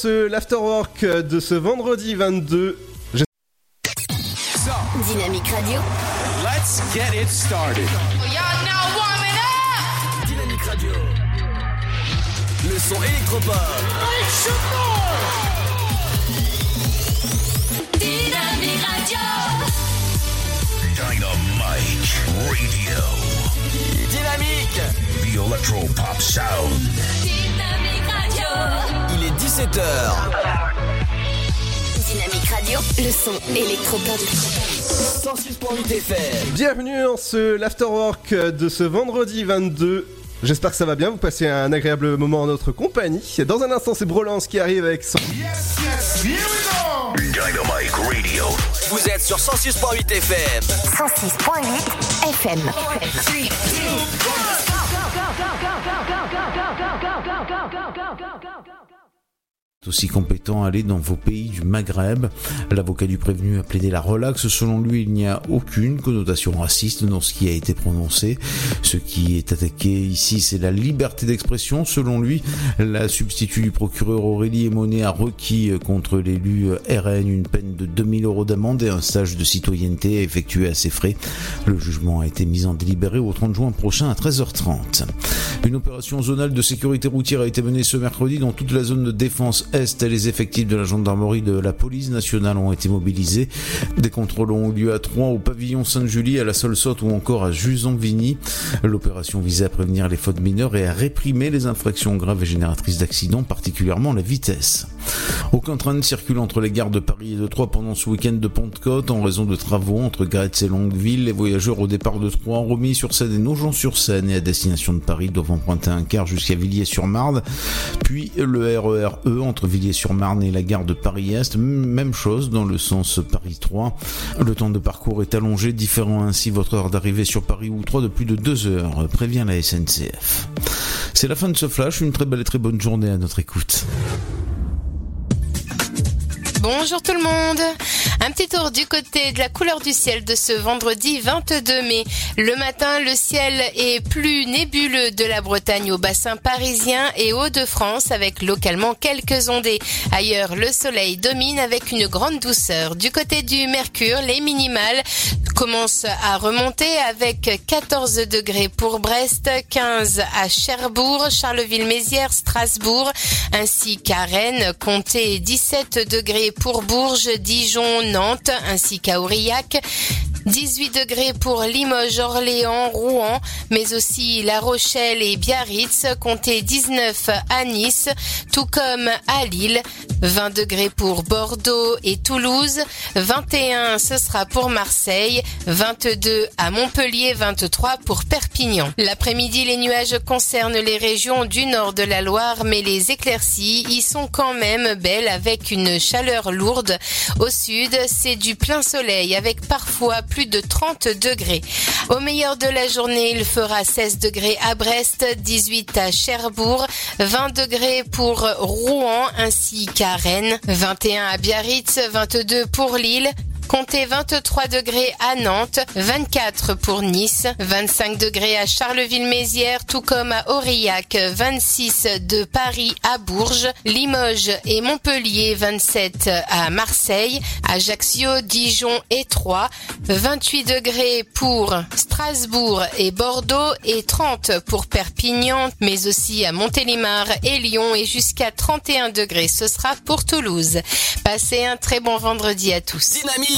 ce l'afterwork de ce vendredi 22. So, Dynamique Radio. let's get it started. Y'all now warming up. Dynamique Radio. Le son électropop. Dynamique Radio. Dynamite Radio. Dynamique. The Electro Pop Sound. Dynamique Radio. Il est 17h. Dynamique Radio. Le son électropop. 106.8 FM. Bienvenue dans ce l'afterwork de ce vendredi 22. J'espère que ça va bien, vous passez un agréable moment en notre compagnie. Dans un instant, c'est Brolance qui arrive avec son... Dynamite Radio. Vous êtes sur 106.8 FM. 106.8 FM. go, go, go, go, go. Aussi compétent à aller dans vos pays du Maghreb. L'avocat du prévenu a plaidé la relaxe. Selon lui, il n'y a aucune connotation raciste dans ce qui a été prononcé. Ce qui est attaqué ici, c'est la liberté d'expression. Selon lui, la substitut du procureur Aurélie Emonet a requis contre l'élu RN une peine de 2000 euros d'amende et un stage de citoyenneté effectué à ses frais. Le jugement a été mis en délibéré au 30 juin prochain à 13h30. Une opération zonale de sécurité routière a été menée ce mercredi dans toute la zone de défense est. Les effectifs de la gendarmerie de la police nationale ont été mobilisés? Des contrôles ont eu lieu à Troyes, au pavillon Sainte-Julie, à la Solsotte ou encore à Juson-Vigny. L'opération visait à prévenir les fautes mineures et à réprimer les infractions graves et génératrices d'accidents, particulièrement la vitesse. Aucun train ne circule entre les gares de Paris et de Troyes pendant ce week-end de Pentecôte en raison de travaux entre Gretz et Longueville. Les voyageurs au départ de Troyes, remis sur seine et Nogent-sur-Seine et à destination de Paris doivent emprunter un quart jusqu'à Villiers-sur-Marne, puis le RER E entre Villiers-sur-Marne et la gare de Paris-Est. Même chose dans le sens Paris-Troyes. Le temps de parcours est allongé, différant ainsi votre heure d'arrivée sur Paris ou Troyes de plus de deux heures, prévient la SNCF. C'est la fin de ce flash, une très belle et très bonne journée à notre écoute. Bonjour tout le monde Un petit tour du côté de la couleur du ciel de ce vendredi 22 mai. Le matin, le ciel est plus nébuleux de la Bretagne au bassin parisien et Hauts-de-France avec localement quelques ondées. Ailleurs, le soleil domine avec une grande douceur. Du côté du mercure, les minimales commencent à remonter avec 14 degrés pour Brest, 15 à Cherbourg, Charleville-Mézières, Strasbourg, ainsi qu'à Rennes, comptez 17 degrés pour Bourges, Dijon, Nantes, ainsi qu'à Aurillac. 18 degrés pour Limoges, Orléans, Rouen, mais aussi La Rochelle et Biarritz, comptez 19 à Nice, tout comme à Lille. 20 degrés pour Bordeaux et Toulouse, 21 ce sera pour Marseille, 22 à Montpellier, 23 pour Perpignan. L'après-midi, les nuages concernent les régions du nord de la Loire, mais les éclaircies y sont quand même belles avec une chaleur lourde. Au sud, c'est du plein soleil avec parfois plus plus de 30 degrés. Au meilleur de la journée, il fera 16 degrés à Brest, 18 à Cherbourg, 20 degrés pour Rouen ainsi qu'à Rennes, 21 à Biarritz, 22 pour Lille, Comptez 23 degrés à Nantes, 24 pour Nice, 25 degrés à Charleville-Mézières, tout comme à Aurillac, 26 de Paris à Bourges, Limoges et Montpellier, 27 à Marseille, Ajaccio, Dijon et Troyes, 28 degrés pour Strasbourg et Bordeaux et 30 pour Perpignan, mais aussi à Montélimar et Lyon et jusqu'à 31 degrés. Ce sera pour Toulouse. Passez un très bon vendredi à tous.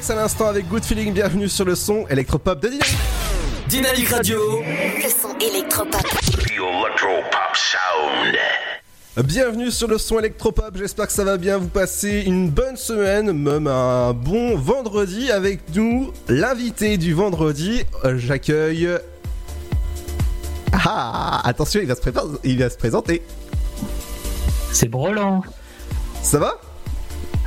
Flex à l'instant avec Good Feeling, bienvenue sur le son électropop de Dynamique. Dynamique Radio Le son électropop. The Electro Pop Sound. Bienvenue sur le son électropop, j'espère que ça va bien, vous passez une bonne semaine, même un bon vendredi avec nous, l'invité du vendredi, euh, j'accueille... Ah, attention, il va se, prépa- il va se présenter. C'est Broland. Ça va?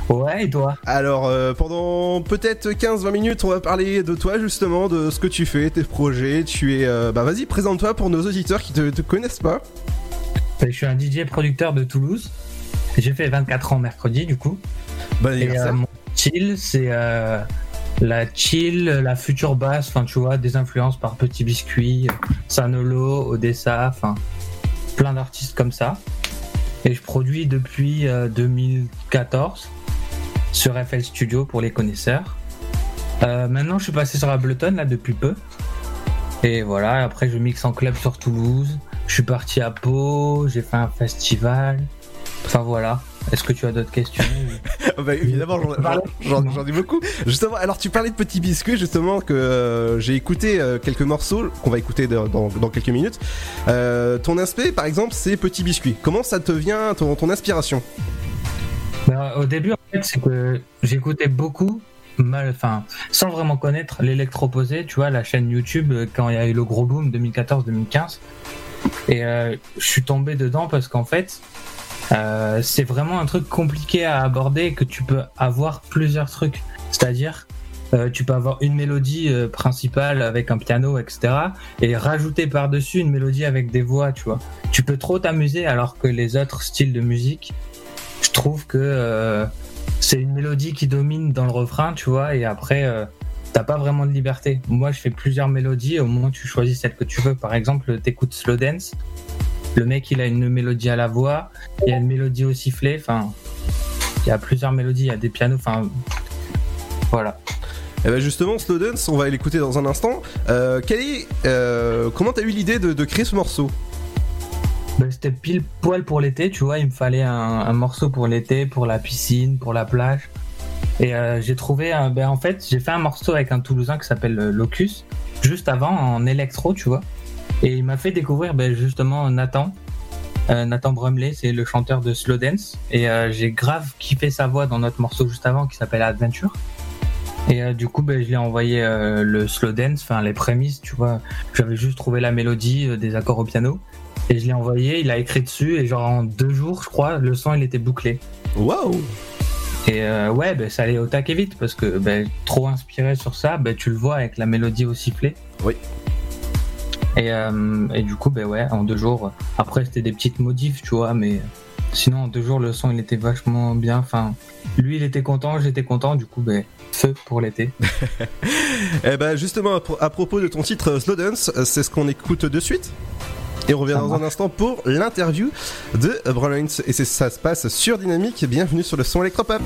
Ouais, et toi? Alors, euh, pendant peut-être 15-20 minutes, on va parler de toi justement, de ce que tu fais, tes projets. Tu es. euh, bah, vas-y, présente-toi pour nos auditeurs qui te, te connaissent pas. Je suis un DJ producteur de Toulouse. J'ai fait 24 ans mercredi, du coup. Bon Et euh, mon chill, c'est euh, la chill, la future basse, enfin, tu vois, des influences par Petit Biscuit, Sanolo, Odessa, enfin, plein d'artistes comme ça. Et je produis depuis euh, 2014 sur FL Studio pour les connaisseurs. Euh, maintenant, je suis passé sur Ableton là depuis peu. Et voilà, après je mixe en club sur Toulouse. Je suis parti à Pau, j'ai fait un festival. Enfin voilà. Est-ce que tu as d'autres questions bah, évidemment, j'en- ai beaucoup. Justement, alors tu parlais de Petit Biscuit, justement, que euh, j'ai écouté euh, quelques morceaux qu'on va écouter dans, dans- dans quelques minutes. Euh, ton aspect, par exemple, c'est Petit Biscuit. Comment ça te vient, ton, ton inspiration? Bah, au début, en fait, c'est que j'écoutais beaucoup, mal, enfin, sans vraiment connaître l'électroposé, tu vois, la chaîne YouTube, euh, quand il y a eu le gros boom 2014-2015. Et euh, je suis tombé dedans parce qu'en fait, euh, c'est vraiment un truc compliqué à aborder que tu peux avoir plusieurs trucs. C'est-à-dire, tu peux avoir une mélodie principale avec un piano, etc. Et rajouter par-dessus une mélodie avec des voix, tu vois. Tu peux trop t'amuser alors que les autres styles de musique, je trouve que euh, c'est une mélodie qui domine dans le refrain, tu vois, et après, euh, t'as pas vraiment de liberté. Moi, je fais plusieurs mélodies, au moment où tu choisis celle que tu veux. Par exemple, t'écoutes Slow Dance, le mec, il a une mélodie à la voix, il y a une mélodie au sifflet, enfin, il y a plusieurs mélodies, il y a des pianos, enfin, voilà. Et ben justement, Slow Dance, on va l'écouter dans un instant. Euh, euh, comment t'as eu l'idée de créer ce morceau? Ben, C'était pile poil pour l'été, tu vois, il me fallait un, morceau pour l'été, pour la piscine, pour la plage. Et euh, j'ai trouvé, ben, en fait, j'ai fait un morceau avec un Toulousain qui s'appelle euh, Locus, juste avant en électro, tu vois. Et il m'a fait découvrir ben, justement Nathan, euh, Nathan Brumley, c'est le chanteur de Slow Dance. Et euh, j'ai grave kiffé sa voix dans notre morceau juste avant qui s'appelle Adventure. Et du coup, ben, je lui ai envoyé le slow dance, enfin les prémices, tu vois. J'avais juste trouvé la mélodie, des accords au piano. Et je l'ai envoyé, il a écrit dessus, et genre en deux jours, je crois, le son il était bouclé. Waouh Et euh, ouais, ben, ça allait au taquet vite, parce que ben, trop inspiré sur ça, ben, tu le vois avec la mélodie au sifflet. Oui. Et, euh, et du coup, ben ouais, en deux jours. Après, c'était des petites modifs, tu vois, mais sinon, en deux jours, le son il était vachement bien. Enfin, lui il était content, j'étais content, du coup, ben, feu pour l'été. Eh ben justement, à, pro- à propos de ton titre Slow Dance, euh, c'est ce qu'on écoute de suite. Et on revient dans un instant pour l'interview de Brolins. Et c'est- ça se passe sur Dynamique. Bienvenue sur le son électropop.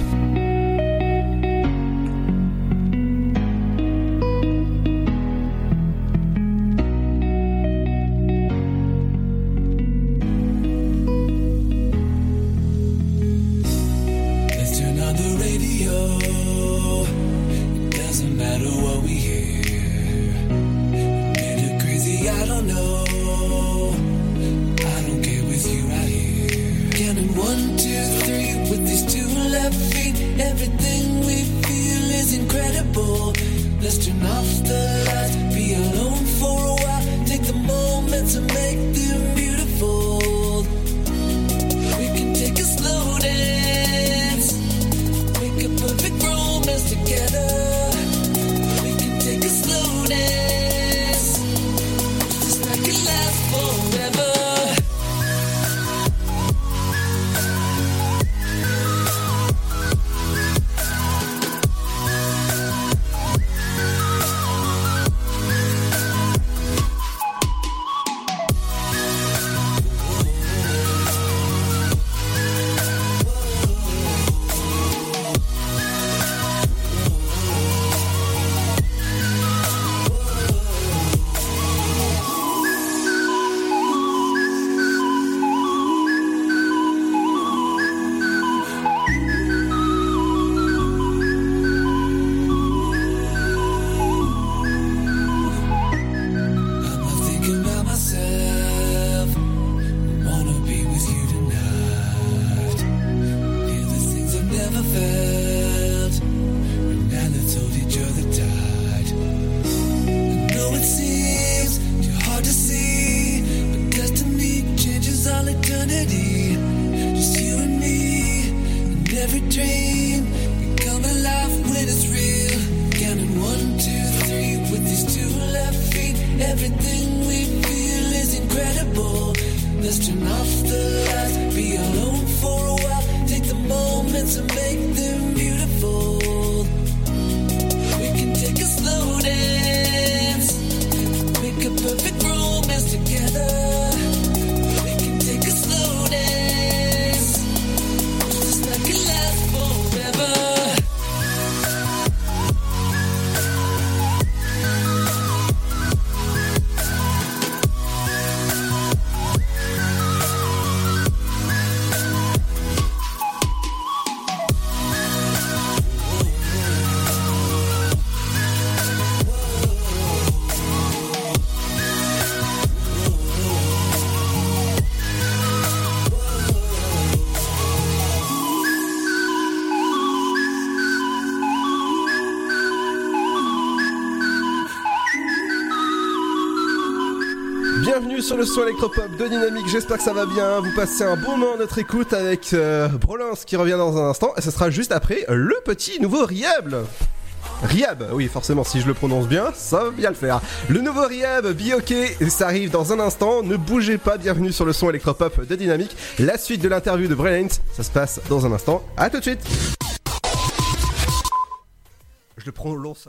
Le son électropop de Dynamique, j'espère que ça va bien. Vous passez un bon moment à notre écoute avec euh, qui revient dans un instant et ce sera juste après le petit nouveau Riable. Riab, oui forcément si je le prononce bien, ça va bien le faire. Le nouveau Riab, Bioke, ça arrive dans un instant, ne bougez pas, bienvenue sur le son électropop de Dynamique. La suite de l'interview de Brilliant, ça se passe dans un instant, à tout de suite Je le prononce.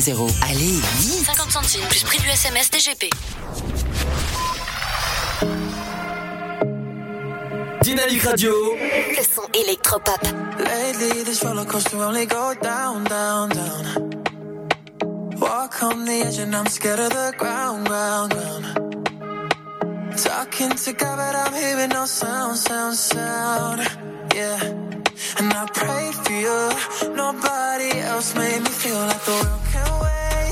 61000. Allez, vite 50 centimes plus prix du SMS DGP. Dynamique Radio. Le son électropop. Lately, this roller coaster only go down, down, down. Walk on the edge and I'm scared of the ground, ground, ground. Talking to God, but I'm hearing no sound, sound, sound. Yeah. And I pray for you. Nobody else made me feel like the world can wait.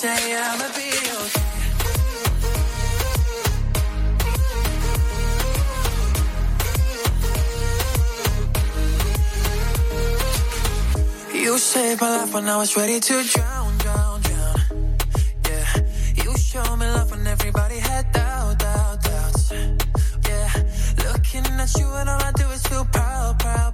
Say I'ma be okay. You saved my life when I was ready to drown, drown, drown. Yeah, you showed me love when everybody had doubt, doubt, doubts. Yeah, looking at you and all I do is feel proud, proud, proud.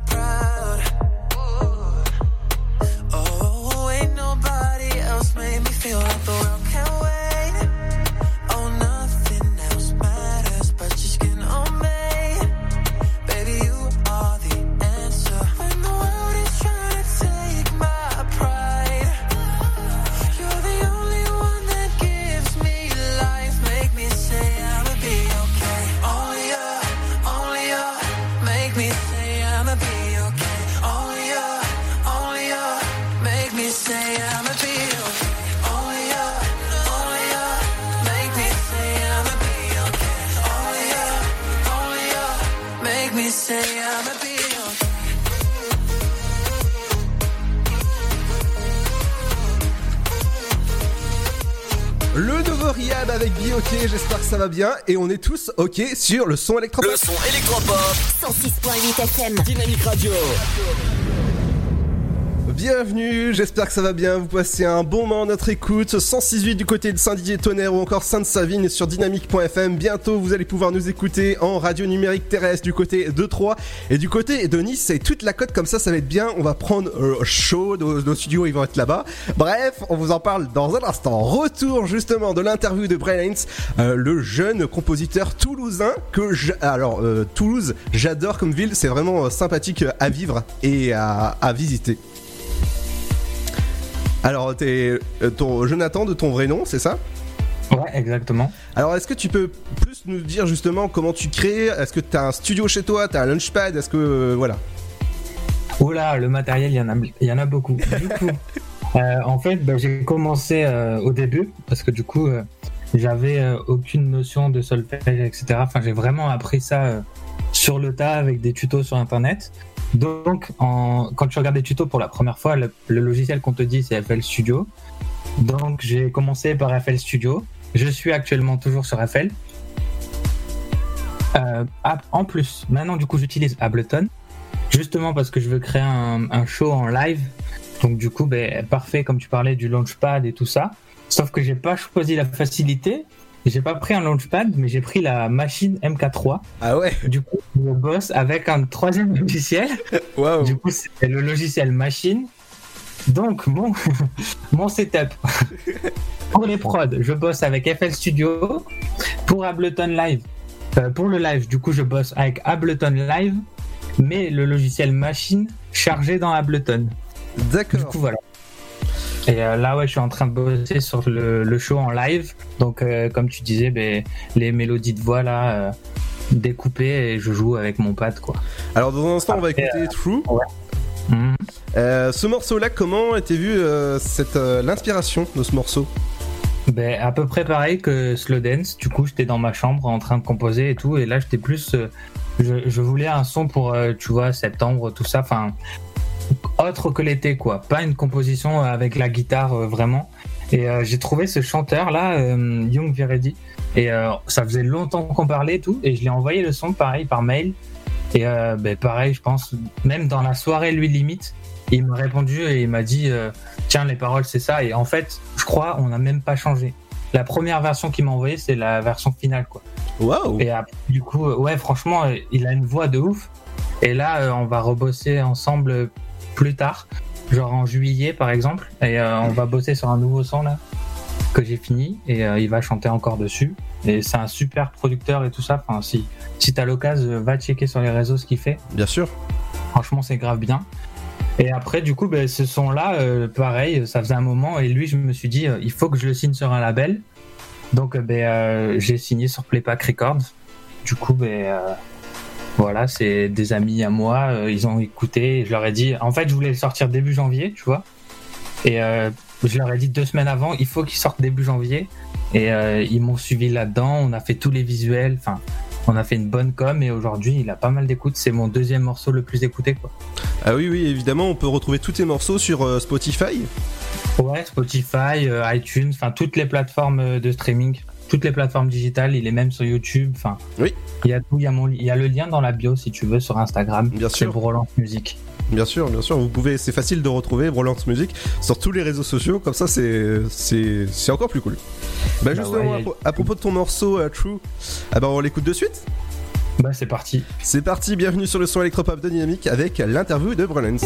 Le nouveau Riab avec Bioke, j'espère que ça va bien et on est tous ok sur le son électropop. Le son électropop. 106.8 FM. Dynamique Radio. Bienvenue, j'espère que ça va bien, vous passez un bon moment à notre écoute, 106.8 du côté de Saint-Didier-Tonnerre ou encore Sainte-Savine sur dynamique.fm. Bientôt vous allez pouvoir nous écouter en radio numérique terrestre du côté de Troyes et du côté de Nice, c'est toute la côte comme ça, ça va être bien, on va prendre euh, chaud, nos, nos studios ils vont être là-bas. Bref, on vous en parle dans un instant. Retour justement de l'interview de Haynes, euh, le jeune compositeur toulousain que je... Alors euh, Toulouse, j'adore comme ville, c'est vraiment euh, sympathique à vivre et à visiter. Alors, t'es euh, ton Jonathan de ton vrai nom, c'est ça? Ouais, exactement. Alors, est-ce que tu peux plus nous dire justement comment tu crées? Est-ce que t'as un studio chez toi? T'as un launchpad? Est-ce que euh, voilà Oula, le matériel, il y en a, il y en a beaucoup. Du coup, euh, en fait, bah, j'ai commencé euh, au début parce que du coup, j'avais aucune notion de solfège, etc. Enfin, j'ai vraiment appris ça sur le tas avec des tutos sur Internet. Donc, quand tu regardes des tutos pour la première fois, le, logiciel qu'on te dit, c'est FL Studio. Donc, j'ai commencé par FL Studio. Je suis actuellement toujours sur FL. Euh, en plus, maintenant, du coup, j'utilise Ableton. Justement parce que je veux créer un, un show en live. Donc, du coup, ben, parfait, comme tu parlais du launchpad et tout ça. Sauf que j'ai pas choisi la facilité. J'ai pas pris un launchpad, mais j'ai pris la machine MK3. Ah ouais Du coup, je bosse avec un troisième logiciel. Waouh Du coup, c'est le logiciel machine. Donc, mon, mon setup. pour les prods, je bosse avec FL Studio. Pour Ableton Live, euh, pour le live, du coup, je bosse avec Ableton Live, mais le logiciel machine chargé dans Ableton. Du D'accord. coup, voilà. Et euh, là, ouais, je suis en train de bosser sur le, le show en live. Donc, euh, comme tu disais, ben, les mélodies de voix là, euh, découpées et je joue avec mon pad, quoi. Alors dans un instant, on va écouter True. Mhm. Ce morceau-là, comment était vu cette l'inspiration de ce morceau? Ben, à peu près pareil que Slow Dance. Du coup, j'étais dans ma chambre en train de composer et tout. Et là, j'étais plus. euh, je, je voulais un son pour, euh, tu vois, septembre, tout ça. Enfin, autre que l'été, quoi. Pas une composition avec la guitare, euh, vraiment. Et euh, j'ai trouvé ce chanteur-là, euh, Young Viredi. Et euh, ça faisait longtemps qu'on parlait et tout. Et je lui ai envoyé le son, pareil, par mail. Et euh, ben, pareil, je pense, même dans la soirée, lui limite, il m'a répondu et il m'a dit euh, Tiens, les paroles, c'est ça. Et en fait, je crois, on n'a même pas changé. La première version qu'il m'a envoyée, c'est la version finale, quoi. Waouh Et après, du coup, euh, ouais, franchement, euh, il a une voix de ouf. Et là, euh, on va rebosser ensemble euh, plus tard, genre en juillet, par exemple. Et euh, on va bosser sur un nouveau son, là, que j'ai fini. Et euh, il va chanter encore dessus. Et c'est un super producteur et tout ça. Enfin, si, si t'as l'occasion, euh, va checker sur les réseaux ce qu'il fait. Bien sûr. Franchement, c'est grave bien. Et après, du coup, ben, ce son-là, euh, pareil, ça faisait un moment. Et lui, je me suis dit, il faut que je le signe sur un label. Donc, ben, j'ai signé sur Playback Records. Du coup, ben, voilà, c'est des amis à moi. euh, ils ont écouté. Je leur ai dit, en fait, je voulais le sortir début janvier, tu vois. Et euh, je leur ai dit deux semaines avant, il faut qu'il sorte début janvier. Et euh, ils m'ont suivi là-dedans. On a fait tous les visuels. Enfin, on a fait une bonne com. Et aujourd'hui, il a pas mal d'écoute. C'est mon deuxième morceau le plus écouté, quoi. Ah oui, oui, évidemment, on peut retrouver tous tes morceaux sur euh, Spotify. Ouais, Spotify, euh, iTunes, enfin toutes les plateformes de streaming, toutes les plateformes digitales, il est même sur YouTube, enfin. Oui. Il y a tout, il y a mon, il y a le lien dans la bio si tu veux sur Instagram. Bien sûr. Brolance Musique. Bien sûr, bien sûr, vous pouvez, c'est facile de retrouver Brolance Music sur tous les réseaux sociaux, comme ça c'est c'est c'est encore plus cool. Bah, Bah justement, ouais, à, a- propos de ton morceau euh, True, ah bah on l'écoute de suite. Bah c'est parti. C'est parti, bienvenue sur le son électropop de Dynamique avec l'interview de Brolance.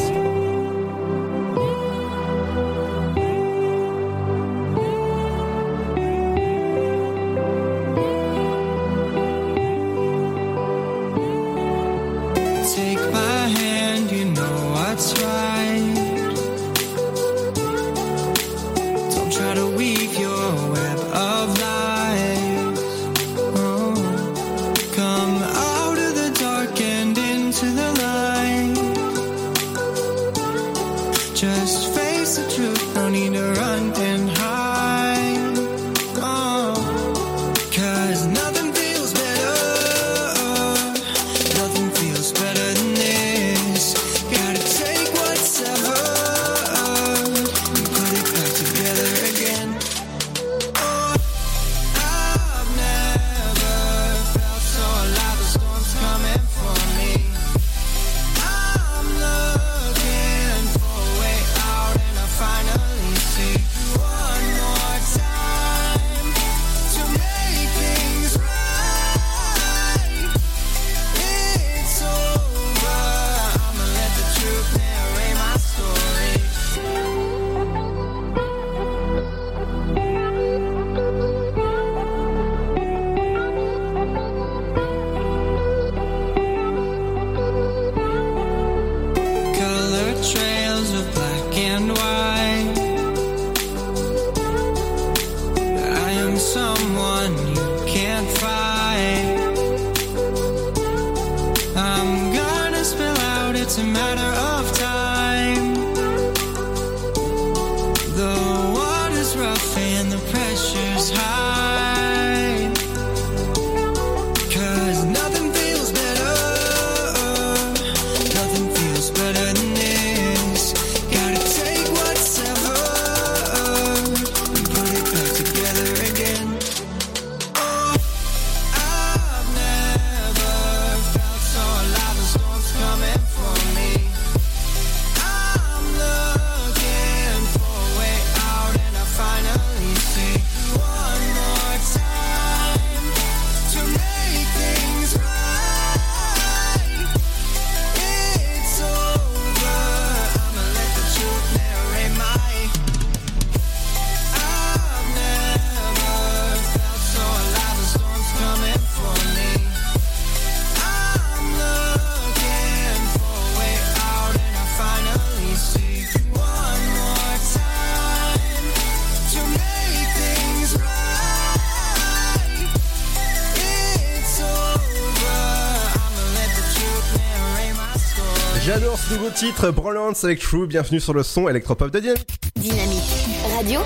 Titre, Brolance avec True, bienvenue sur le son électropop de Dynamique. Dynamique Radio.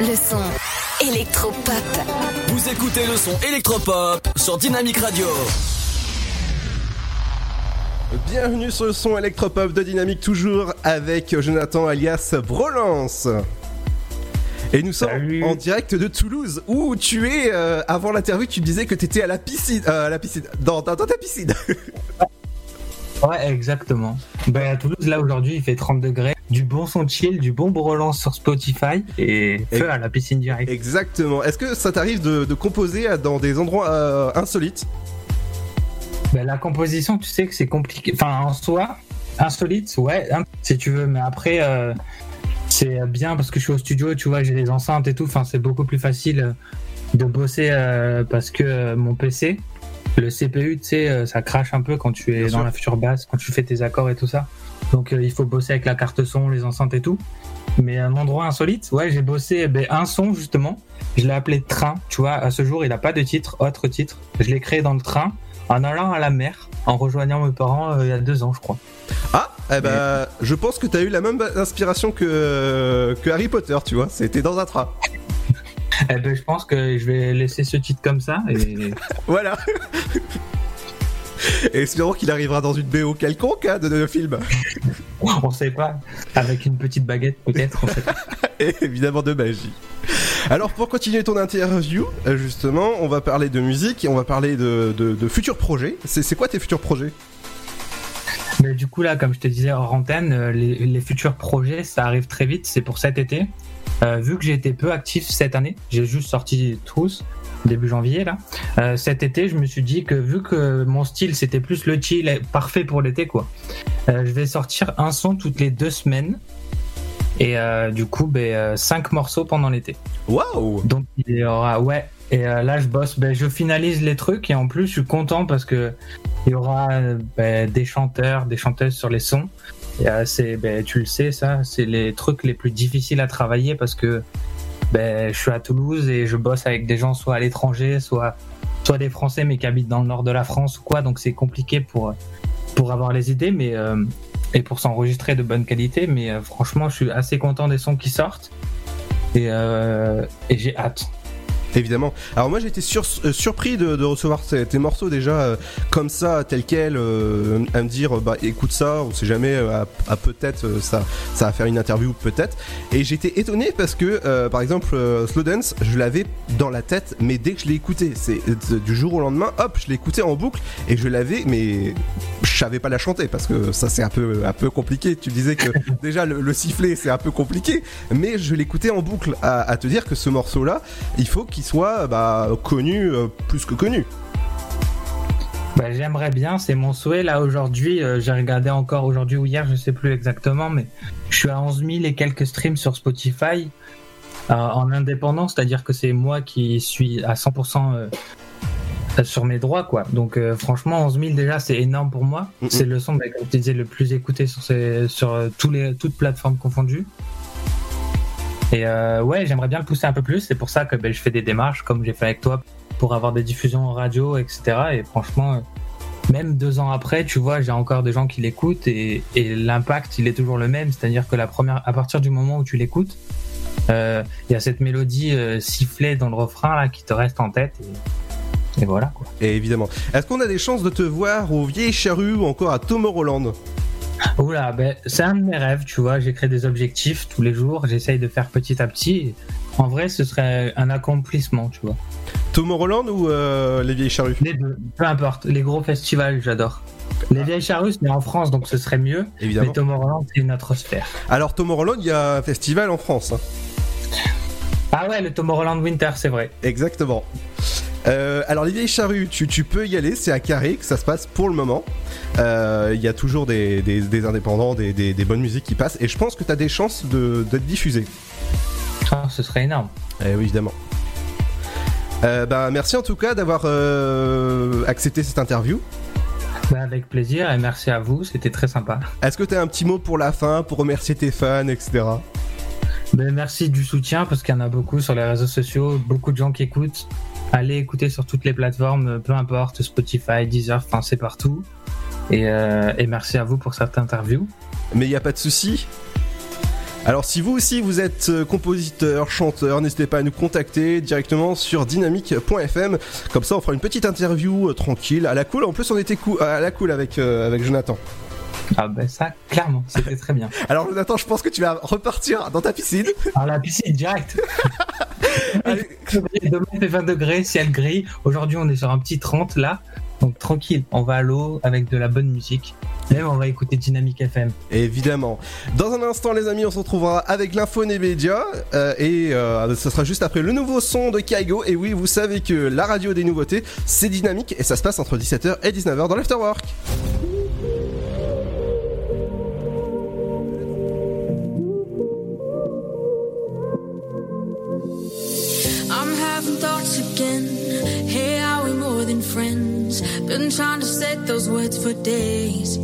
Le son électropop. Vous écoutez le son électropop sur Dynamique Radio. Bienvenue sur le son électropop de Dynamique, toujours avec Jonathan alias Brolance. Et nous sommes Salut. en direct de Toulouse, où tu es, euh, avant l'interview, tu me disais que tu étais à la piscine, euh, à la piscine, dans, dans, dans ta piscine. Ouais, exactement. Ben, à Toulouse, là, aujourd'hui, il fait 30 degrés. Du bon son chill, du bon brelance sur Spotify et feu à la piscine directe. Exactement. Est-ce que ça t'arrive de, de composer dans des endroits euh, insolites? Ben, la composition, tu sais que c'est compliqué. Enfin, en soi, insolite, ouais, hein, si tu veux. Mais après, euh, c'est bien parce que je suis au studio, tu vois, j'ai des enceintes et tout. Enfin, c'est beaucoup plus facile de bosser euh, parce que mon PC, le CPU, tu sais, euh, ça crache un peu quand tu es Bien dans sûr. la future basse, quand tu fais tes accords et tout ça. Donc, euh, il faut bosser avec la carte son, les enceintes et tout. Mais un endroit insolite, ouais, j'ai bossé eh ben, un son justement. Je l'ai appelé Train. Tu vois, à ce jour, il n'a pas de titre, autre titre. Je l'ai créé dans le train en allant à la mer, en rejoignant mes parents euh, il y a deux ans, je crois. Ah, eh ben, je pense que t'as eu la même inspiration que, que Harry Potter, tu vois. C'était dans un train. Eh ben, je pense que je vais laisser ce titre comme ça. Et Voilà. Et espérons qu'il arrivera dans une BO quelconque hein, de, de film. on sait pas, avec une petite baguette peut-être. pas. Et évidemment de magie. Alors pour continuer ton interview, euh, justement, on va parler de musique et on va parler de, de- de futurs projets. C'est quoi tes futurs projets? Mais du coup là, comme je te disais hors antenne, euh, les, les futurs projets, ça arrive très vite. C'est pour cet été. Euh, vu que j'ai été peu actif cette année, j'ai juste sorti tous début janvier là. Euh, cet été, je me suis dit que vu que mon style c'était plus le chill, parfait pour l'été quoi. euh, je vais sortir un son toutes les deux semaines. Et du coup, ben, cinq morceaux pendant l'été. Waouh Donc il y aura ouais. Et là je bosse, ben, je finalise les trucs et en plus je suis content parce que il y aura ben, des chanteurs, des chanteuses sur les sons. Euh, ben, tu le sais ça, c'est les trucs les plus difficiles à travailler parce que ben, je suis à Toulouse et je bosse avec des gens soit à l'étranger, soit des Français mais qui habitent dans le nord de la France ou quoi. Donc c'est compliqué pour avoir les idées, mais euh, et pour s'enregistrer de bonne qualité. Mais euh, franchement, je suis assez content des sons qui sortent et j'ai hâte. Évidemment. Alors moi j'ai été sur- euh, surpris de, de recevoir tes, tes morceaux déjà euh, comme ça, tel quel, euh, à me dire bah écoute ça, on sait jamais, à, à peut-être ça, ça va faire une interview peut-être. Et j'étais étonné parce que par exemple Slow Dance, je l'avais dans la tête, mais dès que je l'ai écouté, c'est du jour au lendemain, hop, je l'ai écouté en boucle et je l'avais, mais je savais pas la chanter parce que ça c'est un peu un peu compliqué. Tu disais que déjà le, le sifflet c'est un peu compliqué, mais je l'écoutais en boucle. À, à te dire que ce morceau là, il faut qu'il soit bah, connu euh, plus que connu. Bah, J'aimerais bien, c'est mon souhait. Là aujourd'hui, euh, j'ai regardé encore aujourd'hui ou hier, je sais plus exactement, mais je suis à 11 000 et quelques streams sur Spotify euh, en indépendant, c'est-à-dire que c'est moi qui suis à 100% euh, sur mes droits, quoi. Donc franchement, 11 000 déjà, c'est énorme pour moi. C'est le son, bah, comme tu disais, le plus écouté sur, ces, sur tous les, toutes plateformes confondues. Et euh, ouais, j'aimerais bien le pousser un peu plus. C'est pour ça que ben, je fais des démarches, comme j'ai fait avec toi, pour avoir des diffusions en radio, etc. Et franchement, euh, même deux ans après, tu vois, j'ai encore des gens qui l'écoutent et, l'impact, il est toujours le même. C'est-à-dire que la première, à partir du moment où tu l'écoutes, euh, il y a cette mélodie sifflée dans le refrain là qui te reste en tête. Et, et voilà quoi. Et évidemment. Est-ce qu'on a des chances de te voir au Vieille Charrue ou encore à Tomorrowland Oula, ben, c'est un de mes rêves, tu vois. J'écris des objectifs tous les jours. J'essaye de faire petit à petit. En vrai, ce serait un accomplissement, tu vois. Tomorrowland ou euh, les Vieilles Charrues? Les deux, peu importe. Les gros festivals, j'adore. Les vieilles charrues, c'est en France, donc ce serait mieux. Évidemment. Mais Tomorrowland, c'est une autre sphère. Alors Tomorrowland, il y a un festival en France. hein. Ah ouais, le Tomorrowland Winter, c'est vrai. Exactement. Euh, alors les vieilles charrues, tu, tu peux y aller, c'est à Carré que ça se passe pour le moment. Euh, Il y a toujours des, des- des indépendants, des, bonnes musiques qui passent, et je pense que tu as des chances de- d'être diffusé. Ah, ce serait énorme. Eh oui, évidemment. Euh, bah, merci en tout cas d'avoir euh, accepté cette interview. Bah, avec plaisir et merci à vous, c'était très sympa. Est-ce que tu as un petit mot pour la fin, pour remercier tes fans, etc. Ben, merci du soutien parce qu'il y en a beaucoup sur les réseaux sociaux, beaucoup de gens qui écoutent. Allez écouter sur toutes les plateformes, peu importe, Spotify, Deezer, c'est partout. Et, euh, et merci à vous pour cette interview. Mais il n'y a pas de souci. Alors si vous aussi vous êtes euh, compositeur, chanteur, n'hésitez pas à nous contacter directement sur dynamique.fm. Comme ça on fera une petite interview euh, tranquille, à la cool. En plus on était à la cool avec Jonathan. Ah ben ça, clairement, c'était très bien. Alors Jonathan, je pense que tu vas repartir dans ta piscine. À la piscine, direct. Demain il fait 20 degrés, ciel gris. Aujourd'hui on est sur un petit 30 là. Donc tranquille, on va à l'eau avec de la bonne musique. Même on va écouter Dynamique FM. Évidemment. Dans un instant, les amis, on se retrouvera avec l'info Nebedia euh, et euh, ce sera juste après le nouveau son de Kaigo. Et oui, vous savez que la radio des nouveautés, c'est dynamique et ça se passe entre 17h et 19h dans l'Afterwork. Having thoughts again. Hey, are we more than friends? Been trying to set those words for days.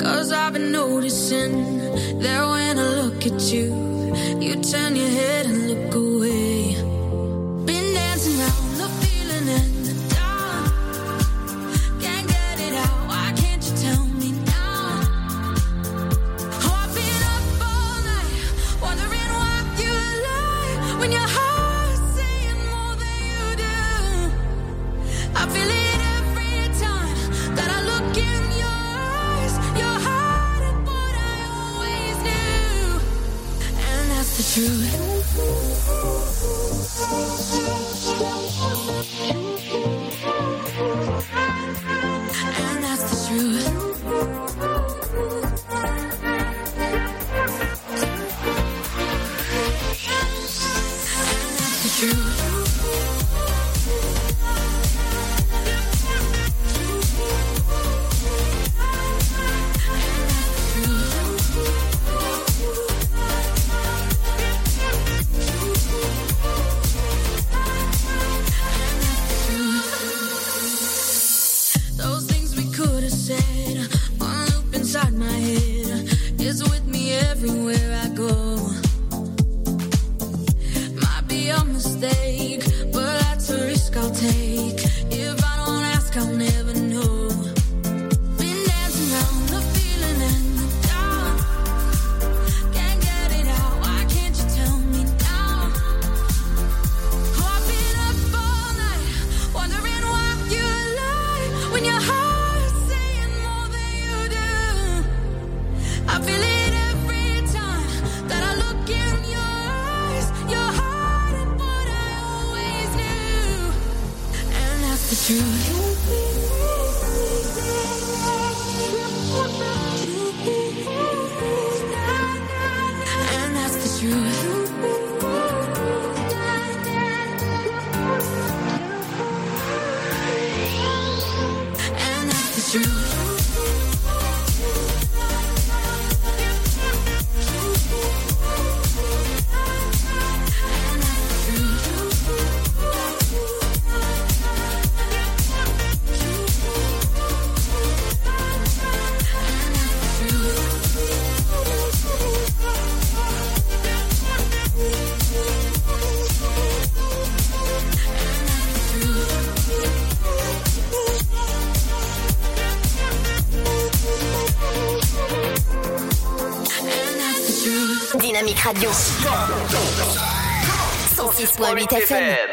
Cause I've been noticing that when I look at you, you turn your head and look away. That's the truth. 106.8 FM.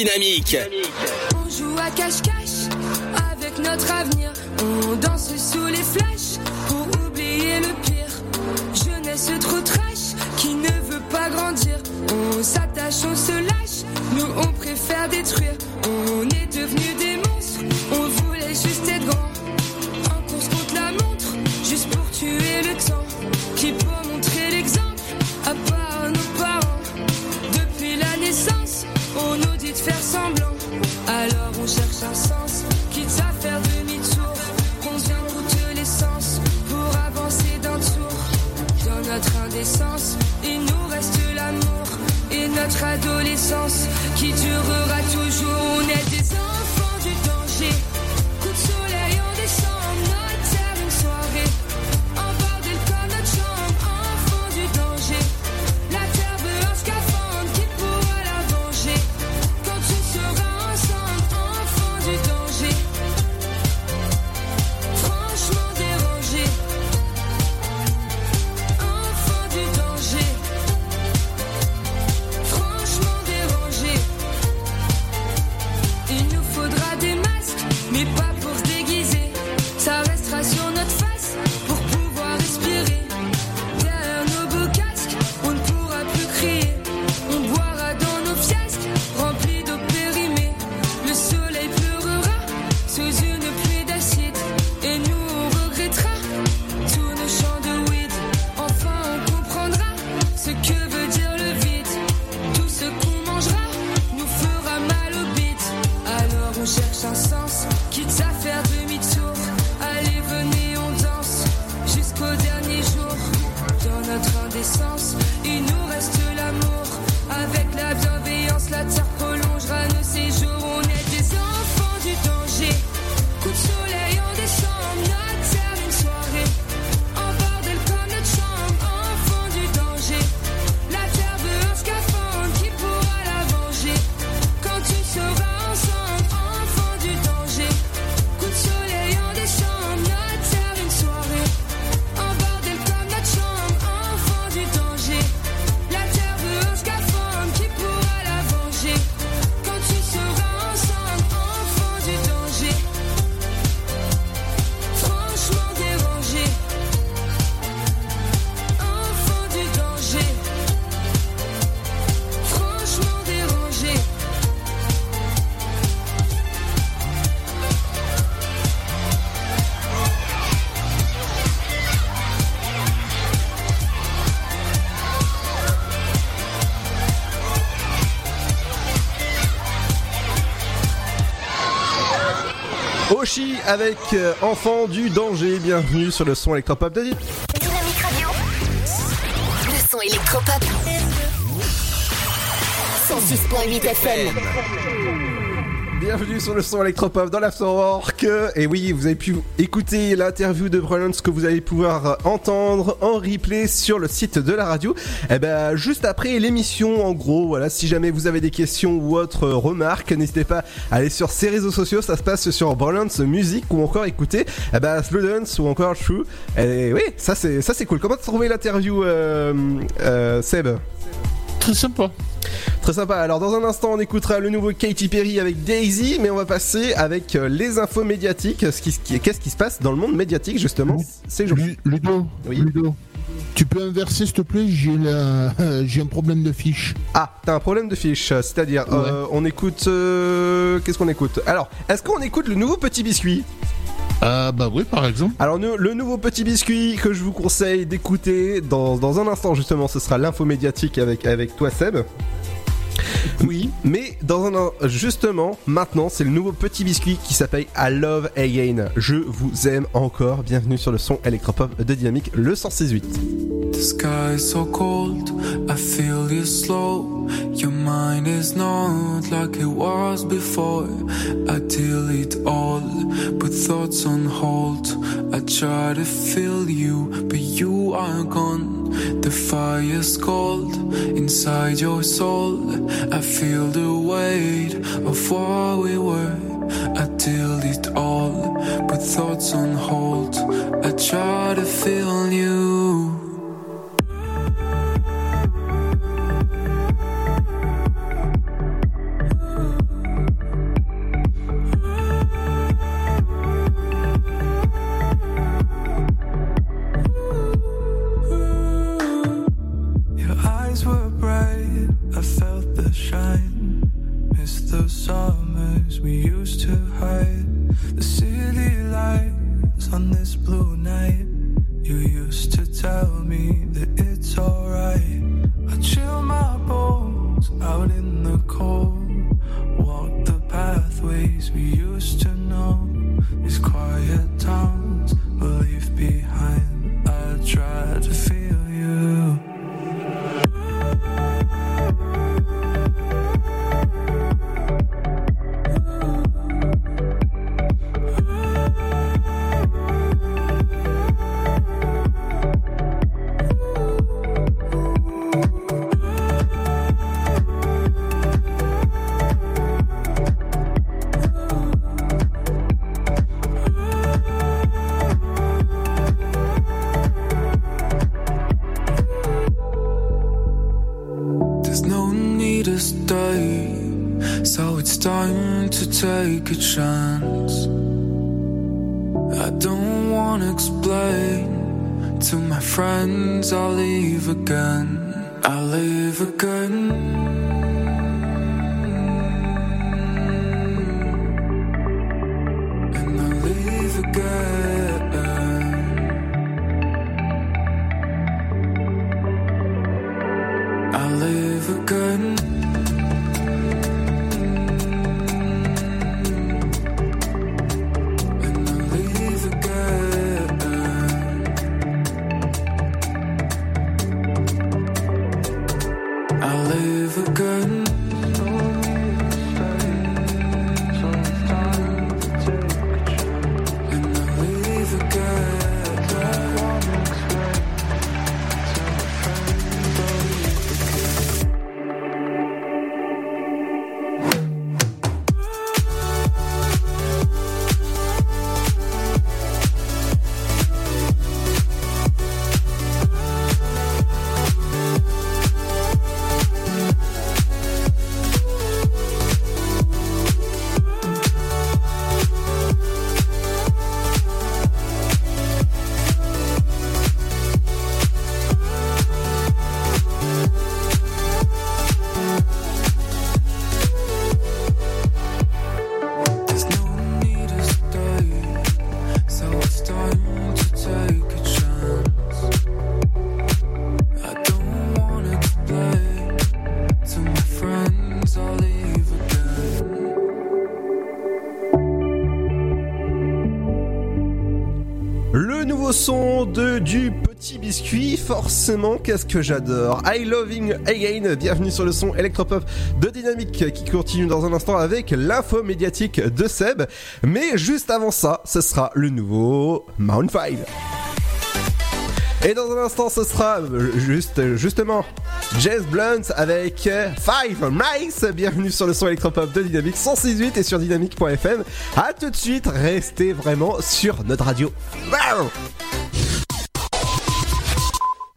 Dynamique. Avec euh, Enfant du danger. Bienvenue sur le son électropop de Dynamique Radio. Le son électropop. 106.8 FM. Bienvenue sur le son électropop dans l'Afterwork. Et oui, vous avez pu écouter l'interview de Brolance que vous allez pouvoir entendre en replay sur le site de la radio. Et ben, juste après l'émission, en gros, voilà, si jamais vous avez des questions ou autres remarques, n'hésitez pas à aller sur ses réseaux sociaux. Ça se passe sur Brolance Music ou encore écouter, eh ben, Slow Dance ou encore True. Et oui, ça c'est, ça c'est cool. Comment t'as trouvé l'interview, euh, euh, Seb? Très sympa. Très sympa. Alors dans un instant, on écoutera le nouveau Katy Perry avec Daisy, mais on va passer avec euh, les infos médiatiques. Ce qui, ce qui- qu'est-ce qui se passe dans le monde médiatique justement ces jours Ludo, Oui. Ludo, Tu peux inverser, s'il te plaît? J'ai la- j'ai un problème de fiche. Ah, t'as un problème de fiche, c'est-à-dire, euh, on écoute. euh, Qu'est-ce qu'on écoute? Alors, est-ce qu'on écoute le nouveau petit biscuit? Ah, bah oui, par exemple. Alors, le nouveau petit biscuit que je vous conseille d'écouter dans, dans un instant, justement, ce sera l'info médiatique avec, avec toi, Seb. Oui. Mais dans un in- justement, maintenant, c'est le nouveau petit biscuit qui s'appelle I Love Again. Je vous aime encore. Bienvenue sur le son électropop de Dynamique, le 168. The sky is so cold, I feel you slow. Your mind is not like it was before. I delete all, put thoughts on hold. I try to feel you, but you are gone. The fire's cold inside your soul. I feel the weight of what we were. I delete all, put thoughts on hold. I try to feel you. The summers we used to hide. The city lights on this blue night. You used to tell me that it's alright. I chill my bones out in the cold. Walk the pathways we used to know. These quiet live again. Qu'est-ce que j'adore. I Loving Again, bienvenue sur le son électropop de Dynamique qui continue dans un instant avec l'info médiatique de Seb. Mais juste avant ça, ce sera le nouveau Mount Five. Et dans un instant, ce sera euh, juste, justement, Jazz Blunt avec Five Nice. Bienvenue sur le son électropop de Dynamique 168 et sur dynamique.fm. A tout de suite, restez vraiment sur notre radio.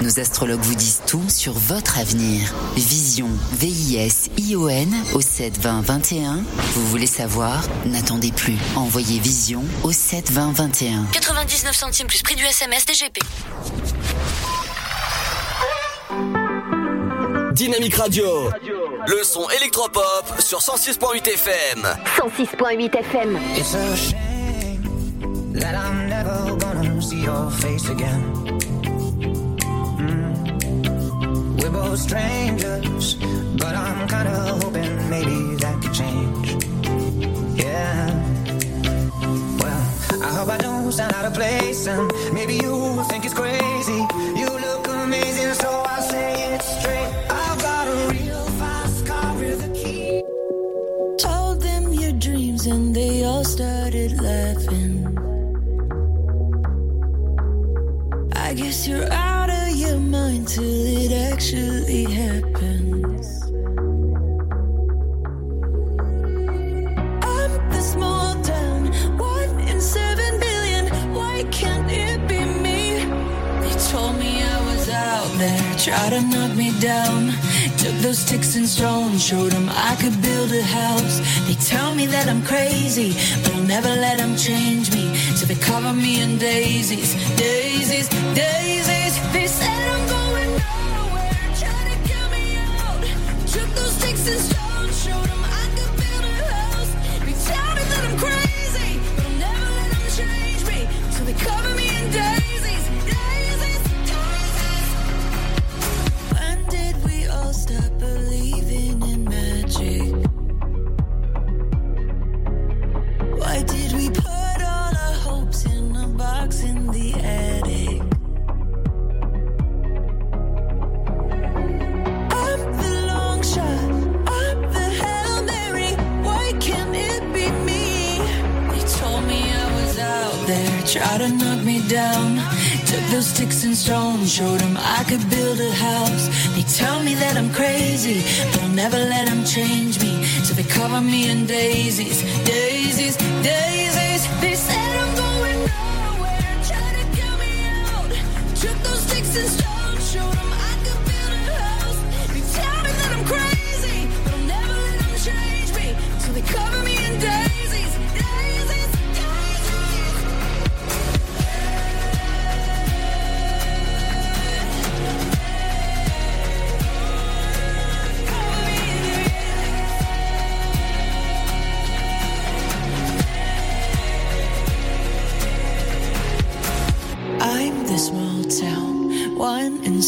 Nos astrologues vous disent tout sur votre avenir. Vision, V-I-S-I-O-N au 72021. Vous voulez savoir? N'attendez plus. Envoyez Vision au 72021. 99 centimes plus prix du SMS DGP. Dynamique Radio. Le son électropop sur 106.8 FM. 106.8 FM. It's a shame that I'm never gonna see your face again. We're both strangers, but I'm kinda hoping maybe that could change. Yeah. Well, I hope I don't sound out of place, and maybe you think it's crazy. You look amazing, so I'll say it straight. I've got a real fast car with a key. Told them your dreams and they all started laughing. I guess you're out of your mind to actually happens. I'm the small town, one in seven billion. Why can't it be me? They told me I was out there, tried to knock me down. Took those sticks and stones, showed them I could build a house. They tell me that I'm crazy, but I'll never let them change me. So they cover me in daisies, daisies, daisies. They said I'm going Since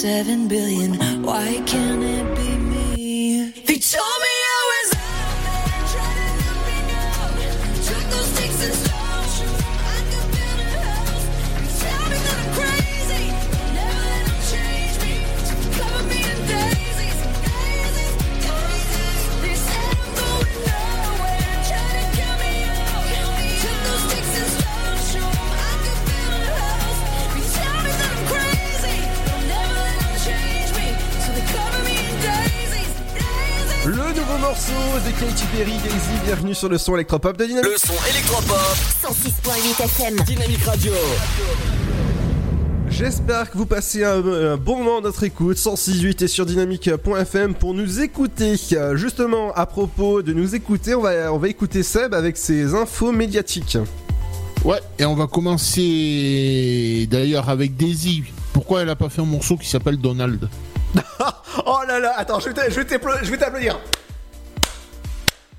seven sur le son électropop de Dynamique. Le son électropop. 106.8 FM. Dynamique Radio. J'espère que vous passez un, un bon moment à notre écoute. 106.8 et sur dynamique.fm pour nous écouter. Justement, à propos de nous écouter, on va, on va écouter Seb avec ses infos médiatiques. Ouais, et on va commencer d'ailleurs avec Daisy. Pourquoi elle a pas fait un morceau qui s'appelle Donald? Oh là là, attends, je vais t'applaudir.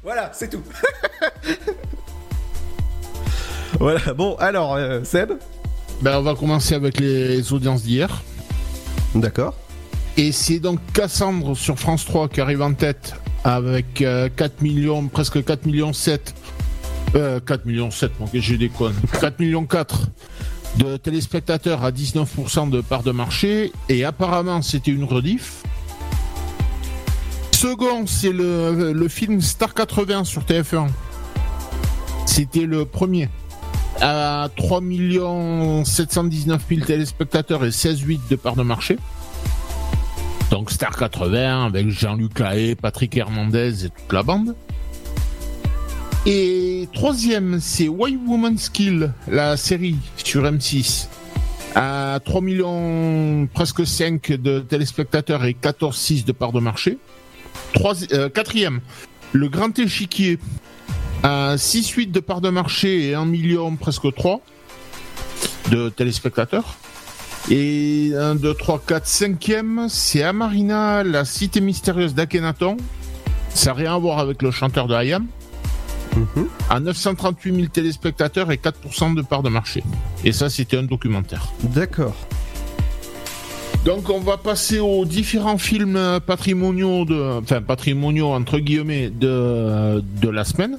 Voilà, c'est tout. voilà, bon, alors, euh, Seb Ben, on va commencer avec les audiences d'hier. D'accord. Et c'est donc Cassandre sur France 3 qui arrive en tête avec euh, 4 millions, presque 4 millions 7. Euh, 4 millions 7, donc je déconne. 4 millions 4 de téléspectateurs à 19% de part de marché. Et apparemment, c'était une rediff. Second, c'est le, film Star 80 sur TF1. C'était le premier. À 3 719 000 téléspectateurs et 16,8 de part de marché. Donc Star 80 avec Jean-Luc Lahaye, Patrick Hernandez et toute la bande. Et troisième, c'est Why Woman's Kill, la série sur M6. À 3 millions, presque 5 de téléspectateurs et 14,6 de part de marché. Troisi- euh, quatrième, le Grand Échiquier. À 6,8 de part de marché et 1 million, presque 3 de téléspectateurs. Et 1, 2, 3, 4, 5e, c'est Amarina, la cité mystérieuse d'Akhenaton. Ça n'a rien à voir avec le chanteur de Hayam. À 938 000 téléspectateurs et 4% de part de marché. Et ça, c'était un documentaire. D'accord. Donc, on va passer aux différents films euh, patrimoniaux, de, enfin patrimoniaux entre guillemets, de, de la semaine.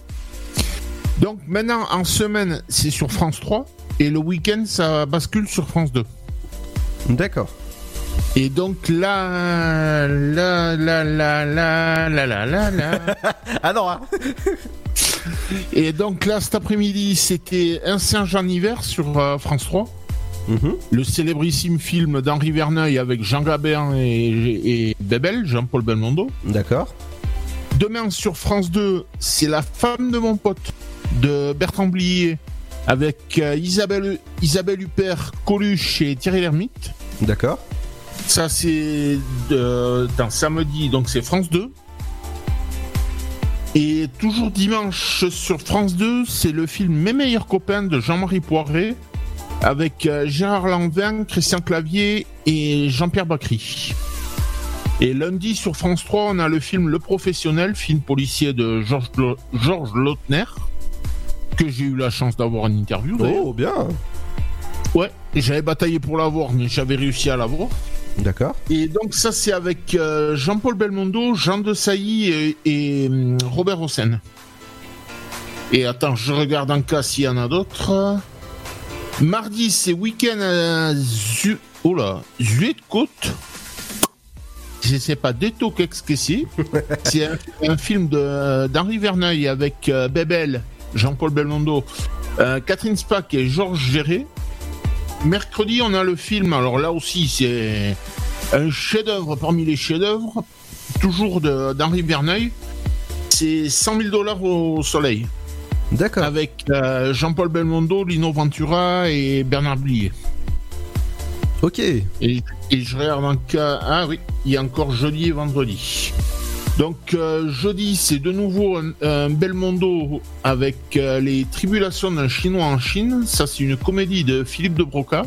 Donc, maintenant, en semaine, c'est sur France 3. Et le week-end, ça bascule sur France 2. D'accord. Et donc là, là, là, là, là, là, là, là, là. ah non. hein. Et donc là, cet après-midi, c'était Un singe en hiver sur euh, France 3. Le célébrissime film d'Henri Verneuil avec Jean Gabin et, et Bébel, Jean-Paul Belmondo. D'accord. Demain sur France 2, c'est La femme de mon pote de Bertrand Blier avec euh, Isabelle, Isabelle Huppert, Coluche et Thierry Lhermitte. D'accord. Ça, c'est de- dans samedi, donc c'est France 2. Et toujours dimanche sur France 2, c'est le film Mes meilleurs copains de Jean-Marie Poiré avec euh, Gérard Lanvin, Christian Clavier et Jean-Pierre Bacry. Et lundi sur France 3, on a le film Le Professionnel, film policier de Georges Lautner, que j'ai eu la chance d'avoir en interview. Oh, bien. Ouais, j'avais bataillé pour l'avoir, mais j'avais réussi à l'avoir. D'accord. Et donc ça c'est avec euh, Jean-Paul Belmondo, Jean de Sailly et, et, hum, Robert Hossein. Et attends, je regarde en cas s'il y en a d'autres. Mardi c'est week-end à Zu... Oh là. Je sais pas du tout qu'est-ce que c'est. c'est un, un film de- d'Henri Verneuil avec euh, Bébel, Jean-Paul Belmondo, euh, Catherine Spack et Georges Géré. Mercredi, on a le film. Alors là aussi, c'est un chef-d'œuvre parmi les chefs-d'œuvre, toujours de- d'Henri Verneuil. C'est 100 000 dollars au soleil. D'accord. Avec euh, Jean-Paul Belmondo, Lino Ventura et Bernard Blier. Ok. Et, et je regarde en cas. Ah oui, il y a encore jeudi et vendredi. Donc euh, jeudi, c'est de nouveau un, un Belmondo avec euh, les tribulations d'un Chinois en Chine. Ça, c'est une comédie de Philippe de Broca.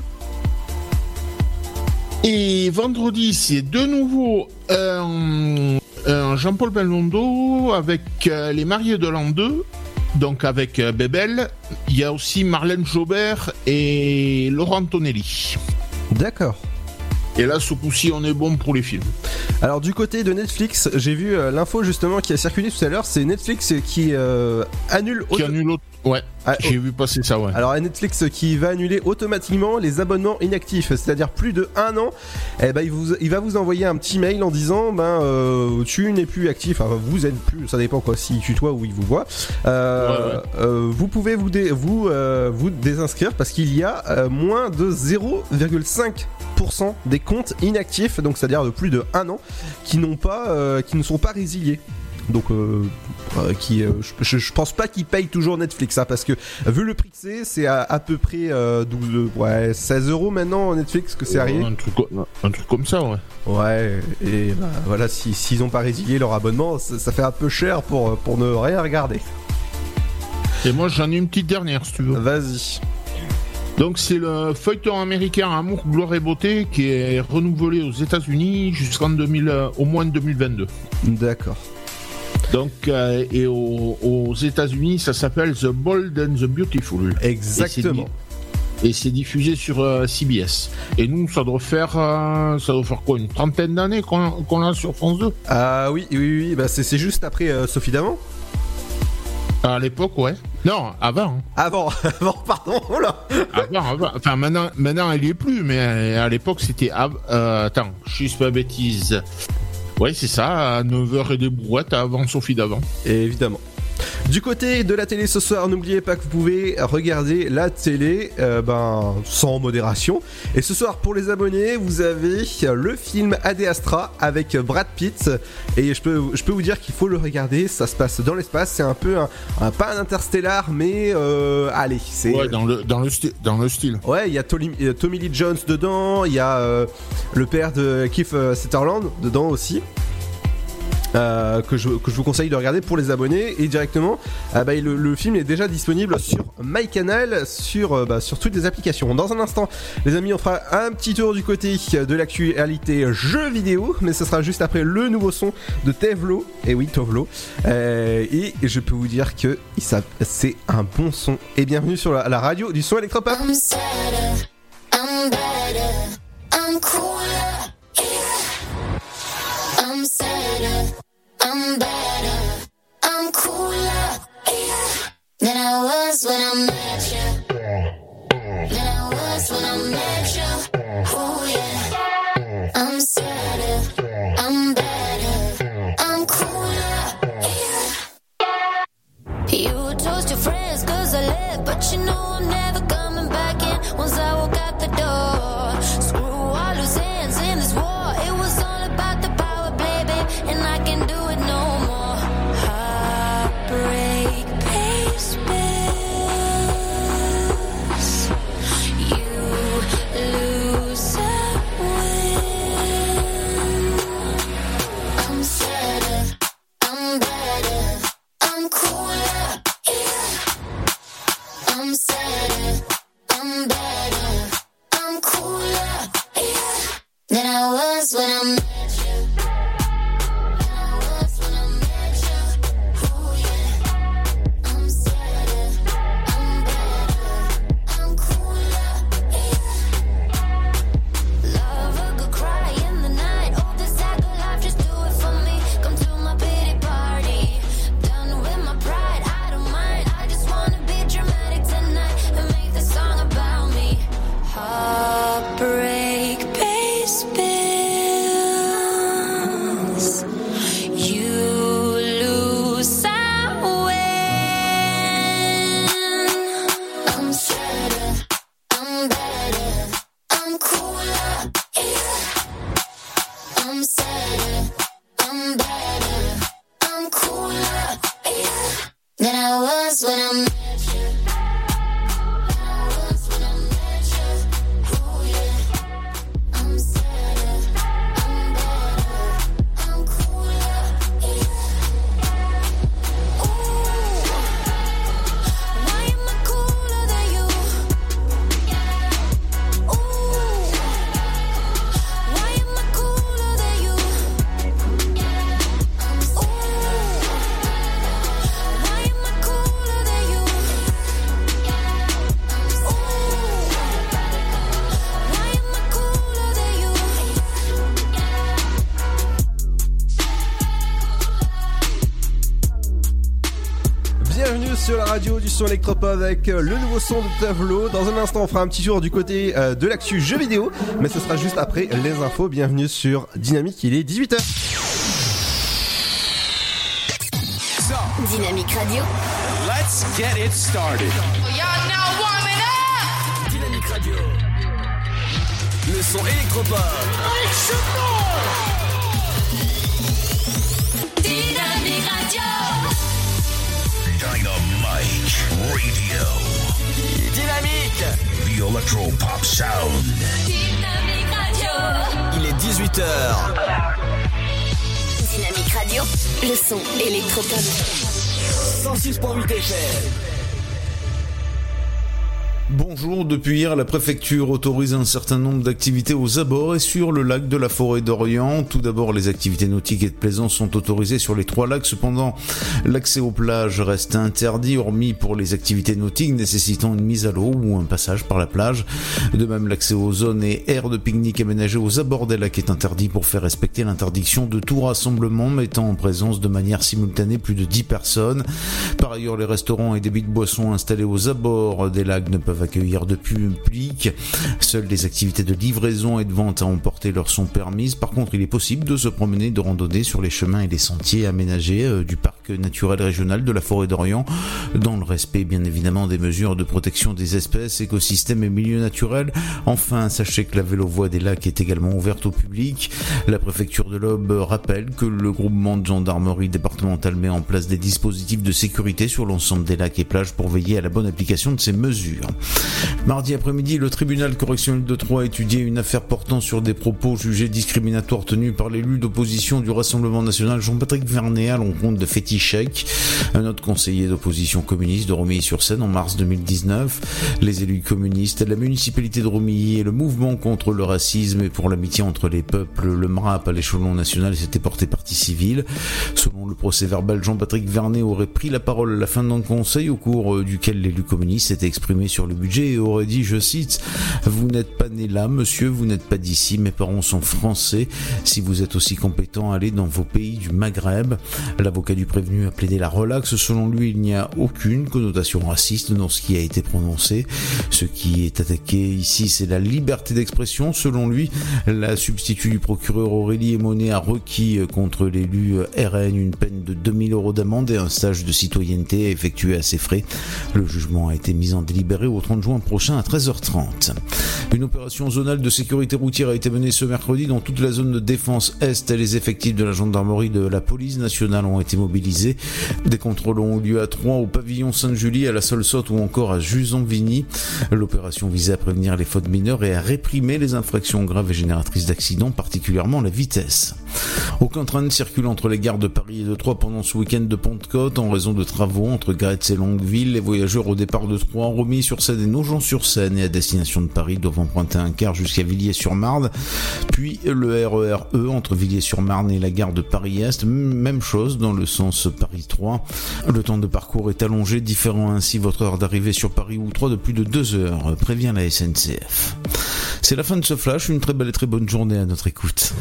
Et vendredi, c'est de nouveau un, un Jean-Paul Belmondo avec euh, les mariés de l'an 2. Donc avec euh, Bébel, il y a aussi Marlène Jobert et Laurent Tonelli. D'accord. Et là, ce coup-ci, on est bon pour les films. Alors du côté de Netflix, j'ai vu euh, l'info justement qui a circulé tout à l'heure, c'est Netflix qui euh, annule... Qui annule autre- Ouais, Ah, j'ai vu passer ça, ouais. Alors Netflix qui va annuler automatiquement les abonnements inactifs, c'est-à-dire plus de un an, eh ben, il, vous- il va vous envoyer un petit mail en disant ben euh, tu n'es plus actif, enfin vous êtes plus, ça dépend quoi, s'il tutoie ou il vous voit. Euh, Ouais, ouais. euh, vous pouvez vous, dé- vous, vous désinscrire parce qu'il y a moins de 0,5% des comptes inactifs, donc c'est-à-dire de plus de un an, qui n'ont pas, qui ne sont pas résiliés. Donc, euh, qui, euh, je, pense pas qu'ils payent toujours Netflix, hein, parce que vu le prix que c'est, c'est à, à peu près euh, 12, ouais, 16 euros maintenant Netflix que c'est arrivé. Un truc, co- un truc comme ça, ouais. Ouais, et bah, voilà, si- s'ils ont pas résilié leur abonnement, ça, ça fait un peu cher pour, pour ne rien regarder. Et moi, j'en ai une petite dernière, si tu veux. Vas-y. Donc, c'est le feuilleton américain Amour, gloire et beauté qui est renouvelé aux États-Unis jusqu'en 2000, euh, au moins 2022. D'accord. Donc, euh, et aux, aux États-Unis, ça s'appelle The Bold and the Beautiful. Exactement. Et c'est diffusé sur euh, CBS. Et nous, ça doit faire, euh, ça doit faire quoi, une trentaine d'années qu'on qu'on l'a sur France 2 Ah oui, oui, oui, bah c'est c'est juste après euh, Sophie d'avant. À l'époque, ouais. Non, avant. hein. Avant, avant, pardon, oh là Avant, avant. Enfin, maintenant, maintenant, elle y est plus, mais à l'époque, c'était. av- euh, attends, je suis pas bêtise. Ouais, c'est ça, à 9h et des brouettes avant Sophie d'avant. Évidemment. Du côté de la télé ce soir, n'oubliez pas que vous pouvez regarder la télé euh, ben, sans modération. Et ce soir, pour les abonnés, vous avez le film Ad Astra avec Brad Pitt. Et je peux, je peux vous dire qu'il faut le regarder. Ça se passe dans l'espace. C'est un peu un, un- pas un interstellar, mais euh, allez, c'est Ouais, dans le, dans le, sti- dans le style. Ouais, il y a Tommy, Lee Jones dedans, il y a euh, le père de Keith Sutherland dedans aussi. Euh, que, je, que je vous conseille de regarder pour les abonnés. Et directement ah bah, le, le film est déjà disponible sur MyCanal sur, euh, bah, sur toutes les applications. Dans un instant les amis on fera un petit tour du côté de l'actualité jeux vidéo mais ce sera juste après le nouveau son de Tevlo. Et oui Tovlo Euh, et je peux vous dire que c'est un bon son. Et bienvenue sur la, radio du son électropop I'm better, I'm cooler. Than I was when I met you. Than I was when I met you. Oh yeah. I'm sadder, I'm better, I'm cooler. You toast your friends cause I left, but you know I'm radio du son électropop avec euh, le nouveau son de Tavlo. Dans un instant, on fera un petit tour du côté euh, de l'actu jeux vidéo, mais ce sera juste après les infos. Bienvenue sur Dynamique, il est 18h. Dynamique Radio. Let's get it started. Now warming up. Dynamique Radio. Le son électropop. Dynamite Radio. Dynamique. The Electro Pop Sound. Dynamique Radio. Il est 18h. Dynamique Radio. Le son électropop. 106.8 FM. Bonjour, depuis hier, la préfecture autorise un certain nombre d'activités aux abords et sur le lac de la forêt d'Orient. Tout d'abord, les activités nautiques et de plaisance sont autorisées sur les trois lacs. Cependant, l'accès aux plages reste interdit, hormis pour les activités nautiques nécessitant une mise à l'eau ou un passage par la plage. De même, l'accès aux zones et aires de pique-nique aménagées aux abords des lacs est interdit pour faire respecter l'interdiction de tout rassemblement mettant en présence de manière simultanée plus de 10 personnes. Par ailleurs, les restaurants et débits de boissons installés aux abords des lacs ne peuvent accueillir de public. Seules les activités de livraison et de vente à emporter leur sont permises. Par contre, il est possible de se promener, de randonner sur les chemins et les sentiers aménagés euh, du parc naturel régional de la forêt d'Orient, dans le respect bien évidemment des mesures de protection des espèces, écosystèmes et milieux naturels. Enfin, sachez que la vélo-voie des lacs est également ouverte au public. La préfecture de l'Aube rappelle que le groupement de gendarmerie départementale met en place des dispositifs de sécurité sur l'ensemble des lacs et plages pour veiller à la bonne application de ces mesures. Mardi après-midi, le tribunal correctionnel de Troyes a étudié une affaire portant sur des propos jugés discriminatoires tenus par l'élu d'opposition du Rassemblement national Jean-Patrick Vernet à l'encontre de Féti Chek, un autre conseiller d'opposition communiste de Romilly-sur-Seine en mars 2019. Les élus communistes, la municipalité de Romilly et le mouvement contre le racisme et pour l'amitié entre les peuples, le MRAP à l'échelon national s'était porté partie civile. Selon le procès verbal, Jean-Patrick Vernet aurait pris la parole à la fin d'un conseil au cours duquel l'élu communiste s'était exprimé sur le budget et aurait dit, je cite, Vous n'êtes pas né là, monsieur, vous n'êtes pas d'ici, mes parents sont français. Si vous êtes aussi compétent, allez dans vos pays du Maghreb. L'avocat du prévenu a plaidé la relaxe. Selon lui, il n'y a aucune connotation raciste dans ce qui a été prononcé. Ce qui est attaqué ici, c'est la liberté d'expression. Selon lui, la substitut du procureur Aurélie Emonet a requis contre l'élu RN une peine de 2000 euros d'amende et un stage de citoyenneté effectué à ses frais. Le jugement a été mis en délibéré 30 juin prochain à 13h30. Une opération zonale de sécurité routière a été menée ce mercredi dans toute la zone de défense Est. Les effectifs de la gendarmerie de la police nationale ont été mobilisés. Des contrôles ont eu lieu à Troyes, au pavillon Sainte-Julie, à la Solsotte ou encore à Juson-Vigny. L'opération visait à prévenir les fautes mineures et à réprimer les infractions graves et génératrices d'accidents, particulièrement la vitesse. Aucun train ne circule entre les gares de Paris et de Troyes pendant ce week-end de Pentecôte en raison de travaux entre Gretz et Longueville. Les voyageurs au départ de Troyes, remis sur Seine et Nogent-sur-Seine et à destination de Paris doivent emprunter un quart jusqu'à Villiers-sur-Marne, puis le RER E entre Villiers-sur-Marne et la gare de Paris-Est. Même chose dans le sens Paris-Troyes. Le temps de parcours est allongé, différant ainsi votre heure d'arrivée sur Paris ou Troyes de plus de deux heures, prévient la SNCF. C'est la fin de ce flash, une très belle et très bonne journée à notre écoute.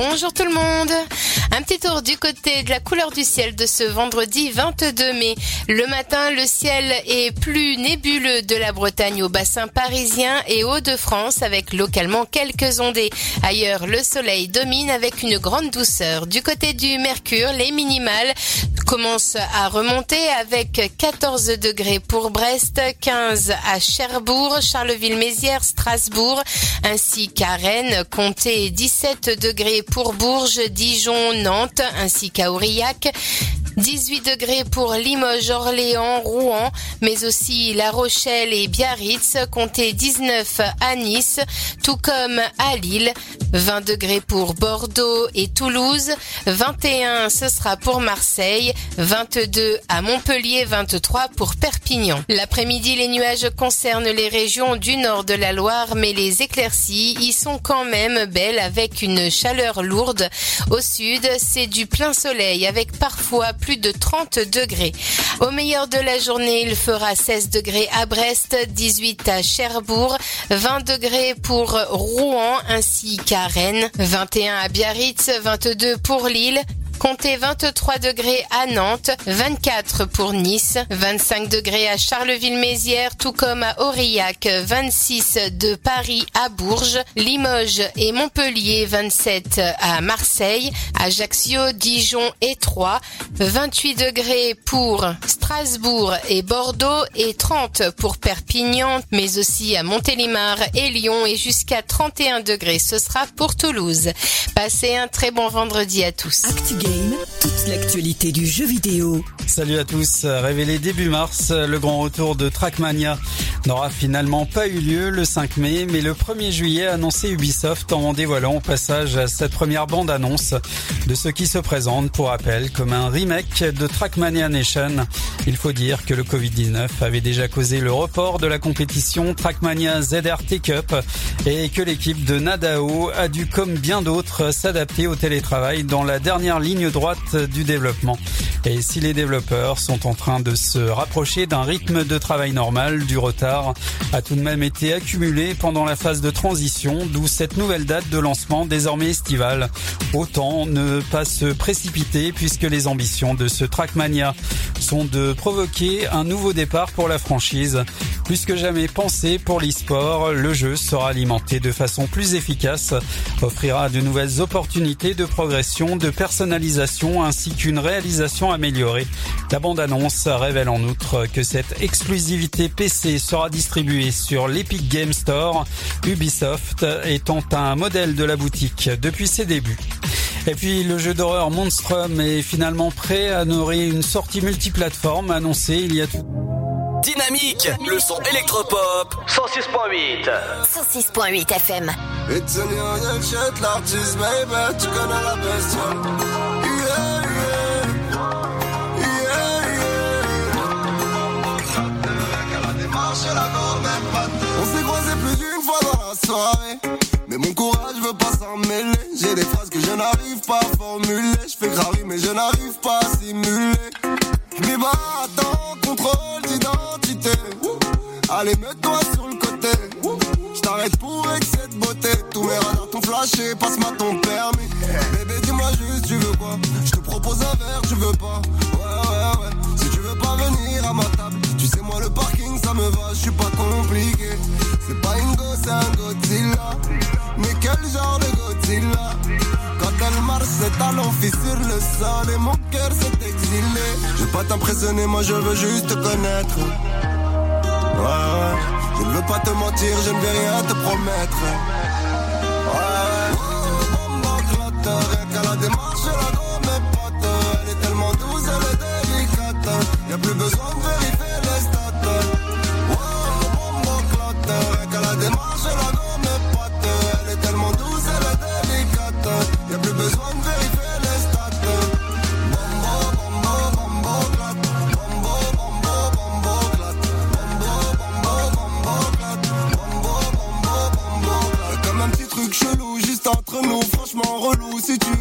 Bonjour tout le monde Un petit tour du côté de la couleur du ciel de ce vendredi 22 mai. Le matin, le ciel est plus nébuleux de la Bretagne au bassin parisien et Hauts-de-France avec localement quelques ondées. Ailleurs, le soleil domine avec une grande douceur. Du côté du Mercure, les minimales commencent à remonter avec 14 degrés pour Brest, 15 à Cherbourg, Charleville-Mézières, Strasbourg, ainsi qu'à Rennes, comptez 17 degrés pour Bourges, Dijon, Nantes, ainsi qu'à Aurillac. 18 degrés pour Limoges, Orléans, Rouen, mais aussi La Rochelle et Biarritz, comptez 19 à Nice, tout comme à Lille. 20 degrés pour Bordeaux et Toulouse, 21 ce sera pour Marseille, 22 à Montpellier, 23 pour Perpignan. L'après-midi, les nuages concernent les régions du nord de la Loire, mais les éclaircies y sont quand même belles avec une chaleur lourde. Au sud, c'est du plein soleil avec parfois plus de 30 degrés. Au meilleur de la journée, il fera 16 degrés à Brest, 18 à Cherbourg, 20 degrés pour Rouen ainsi qu'à Rennes, 21 à Biarritz, 22 pour Lille, Comptez 23 degrés à Nantes, 24 pour Nice, 25 degrés à Charleville-Mézières, tout comme à Aurillac, 26 de Paris à Bourges, Limoges et Montpellier, 27 à Marseille, Ajaccio, Dijon et Troyes, 28 degrés pour Strasbourg et Bordeaux et 30 pour Perpignan, mais aussi à Montélimar et Lyon et jusqu'à 31 degrés. Ce sera pour Toulouse. Passez un très bon vendredi à tous. Game, toute l'actualité du jeu vidéo. Salut à tous. Révélé début mars, le grand retour de Trackmania n'aura finalement pas eu lieu le 5 mai, mais le 1er juillet a annoncé Ubisoft en dévoilant au passage cette première bande-annonce de ce qui se présente, pour rappel, comme un remake de Trackmania Nation. Il faut dire que le Covid-19 avait déjà causé le report de la compétition Trackmania ZRT Cup et que l'équipe de Nadao a dû, comme bien d'autres, s'adapter au télétravail dans la dernière ligne droite du développement. Et si les développeurs sont en train de se rapprocher d'un rythme de travail normal, du retard a tout de même été accumulé pendant la phase de transition, d'où cette nouvelle date de lancement désormais estivale. Autant ne pas se précipiter puisque les ambitions de ce Trackmania sont de provoquer un nouveau départ pour la franchise. Plus que jamais pensé pour l'e-sport, le jeu sera alimenté de façon plus efficace, offrira de nouvelles opportunités de progression, de personnalisation ainsi qu'une réalisation améliorée. La bande-annonce révèle en outre que cette exclusivité PC sera distribuée sur l'Epic Game Store, Ubisoft étant un modèle de la boutique depuis ses débuts. Et puis le jeu d'horreur Monstrum est finalement prêt à nourrir une sortie multiplateforme annoncée il y a tout. Dynamique, le son électropop 106.8. 106.8 FM. It's a new shit, l'artiste, baby, tu connais la. On s'est croisés plus d'une fois dans la soirée. Mais mon courage veut pas s'en mêler. J'ai des phrases que je n'arrive pas à formuler. Je fais gravi, mais je n'arrive pas à simuler. Mais bah, attends, contrôle d'identité. Allez, mets-toi sur le côté. Je t'arrête pour excès de beauté. Tous mes radars t'ont flashé, passe-moi ton permis. Bébé, dis-moi juste, tu veux quoi? Je te propose un verre, tu veux pas? Ouais, ouais, ouais. Tu sais, moi, le parking, ça me va, je suis pas compliqué. C'est pas une gosse, c'est un Godzilla. Mais quel genre de Godzilla? Quand elle marche, ses talons fissure le sol et mon cœur s'est exilé. Je veux pas t'impressionner, moi je veux juste te connaître. Ouais, ouais. Je ne veux pas te mentir, je ne vais rien te promettre. Ouais, bombe éclate, rien qu'à la démarche, la go, mes. Elle est tellement douce, elle est délicate. Y'a plus besoin de vérifier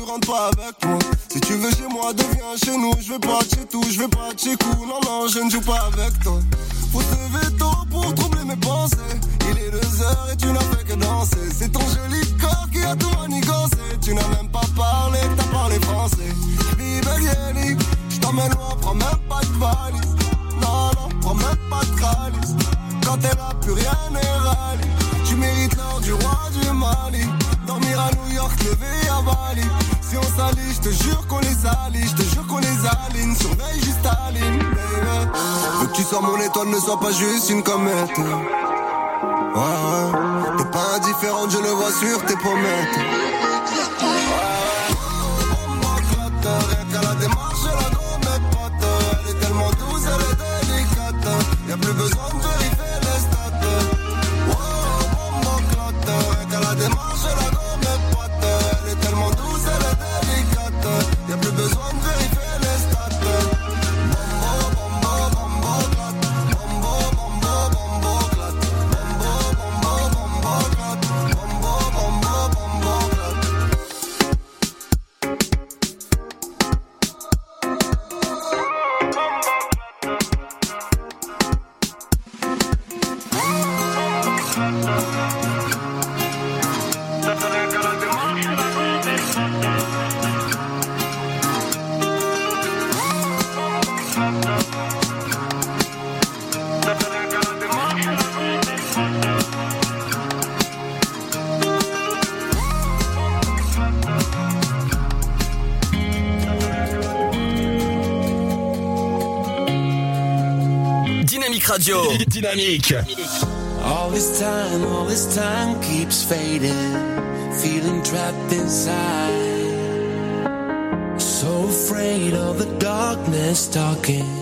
avec moi. Si tu veux chez moi, deviens chez nous. Je veux pas chez tout, je veux pas chez coup. Non, non, je ne joue pas avec toi. Faut se lever tôt pour troubler mes pensées. Il est deux heures et tu n'as fait que danser. C'est ton joli corps qui a tout manigancé. Tu n'as même pas parlé, t'as parlé français. Vive je t'emmène loin, prends même pas de valise. Non, non, prends même pas de calice. Quand elle a plus rien n'est rallye. Tu mérites l'or du roi du Mali. Dormir à New York, lever à Bali. Si on s'allie, je te jure qu'on les allie. Je te jure qu'on les aligne. Surveille juste Aline, baby. Veux que tu sois mon étoile, ne sois pas juste une comète. Ouais, ouais. T'es pas indifférente, je le vois sur tes pommettes. Rien qu'à la démarche, la go, mes potes. Elle est tellement douce, elle est délicate. Y'a plus besoin de Radio. Dynamique. All this time, all this time keeps fading. Feeling trapped inside. So afraid of the darkness talking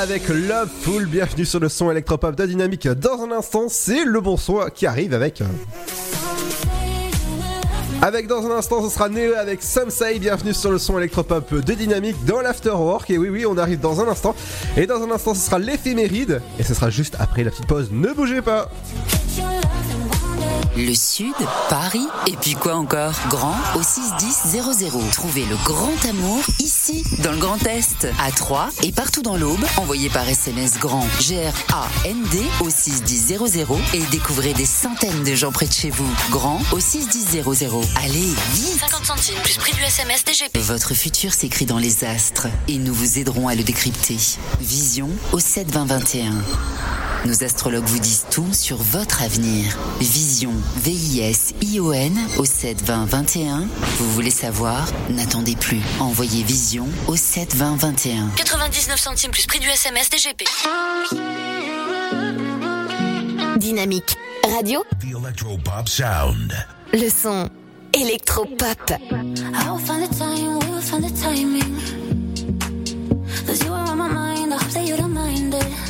avec Loveful. Bienvenue sur le son électropop de Dynamique. Dans un instant, c'est le bon son qui arrive avec. Avec dans un instant, ce sera Neo avec Samsei. Bienvenue sur le son électropop de Dynamique dans l'Afterwork. Et oui, oui, on arrive dans un instant. Et dans un instant, ce sera l'éphéméride. Et ce sera juste après la petite pause. Ne bougez pas. Le Sud, Paris, et puis quoi encore? Grand au 61000. Trouvez le grand amour ici, dans le Grand Est, à Troyes et partout dans l'Aube. Envoyez par SMS grand G-R-A-N-D au 61000 et découvrez des centaines de gens près de chez vous. Grand au 61000. Allez, vite 50 centimes plus prix du SMS DGP. Votre futur s'écrit dans les astres et nous vous aiderons à le décrypter. Vision au 72021. Nos astrologues vous disent tout sur votre avenir. Vision, V-I-S-I-O-N au 72021. Vous voulez savoir? N'attendez plus. Envoyez Vision au 72021. 99 centimes plus prix du SMS DGP. Dynamique. Radio. The Electropop Sound. Le son électropop. I will find the time, we will find the timing. Cause you are on my mind, I hope that you don't mind it.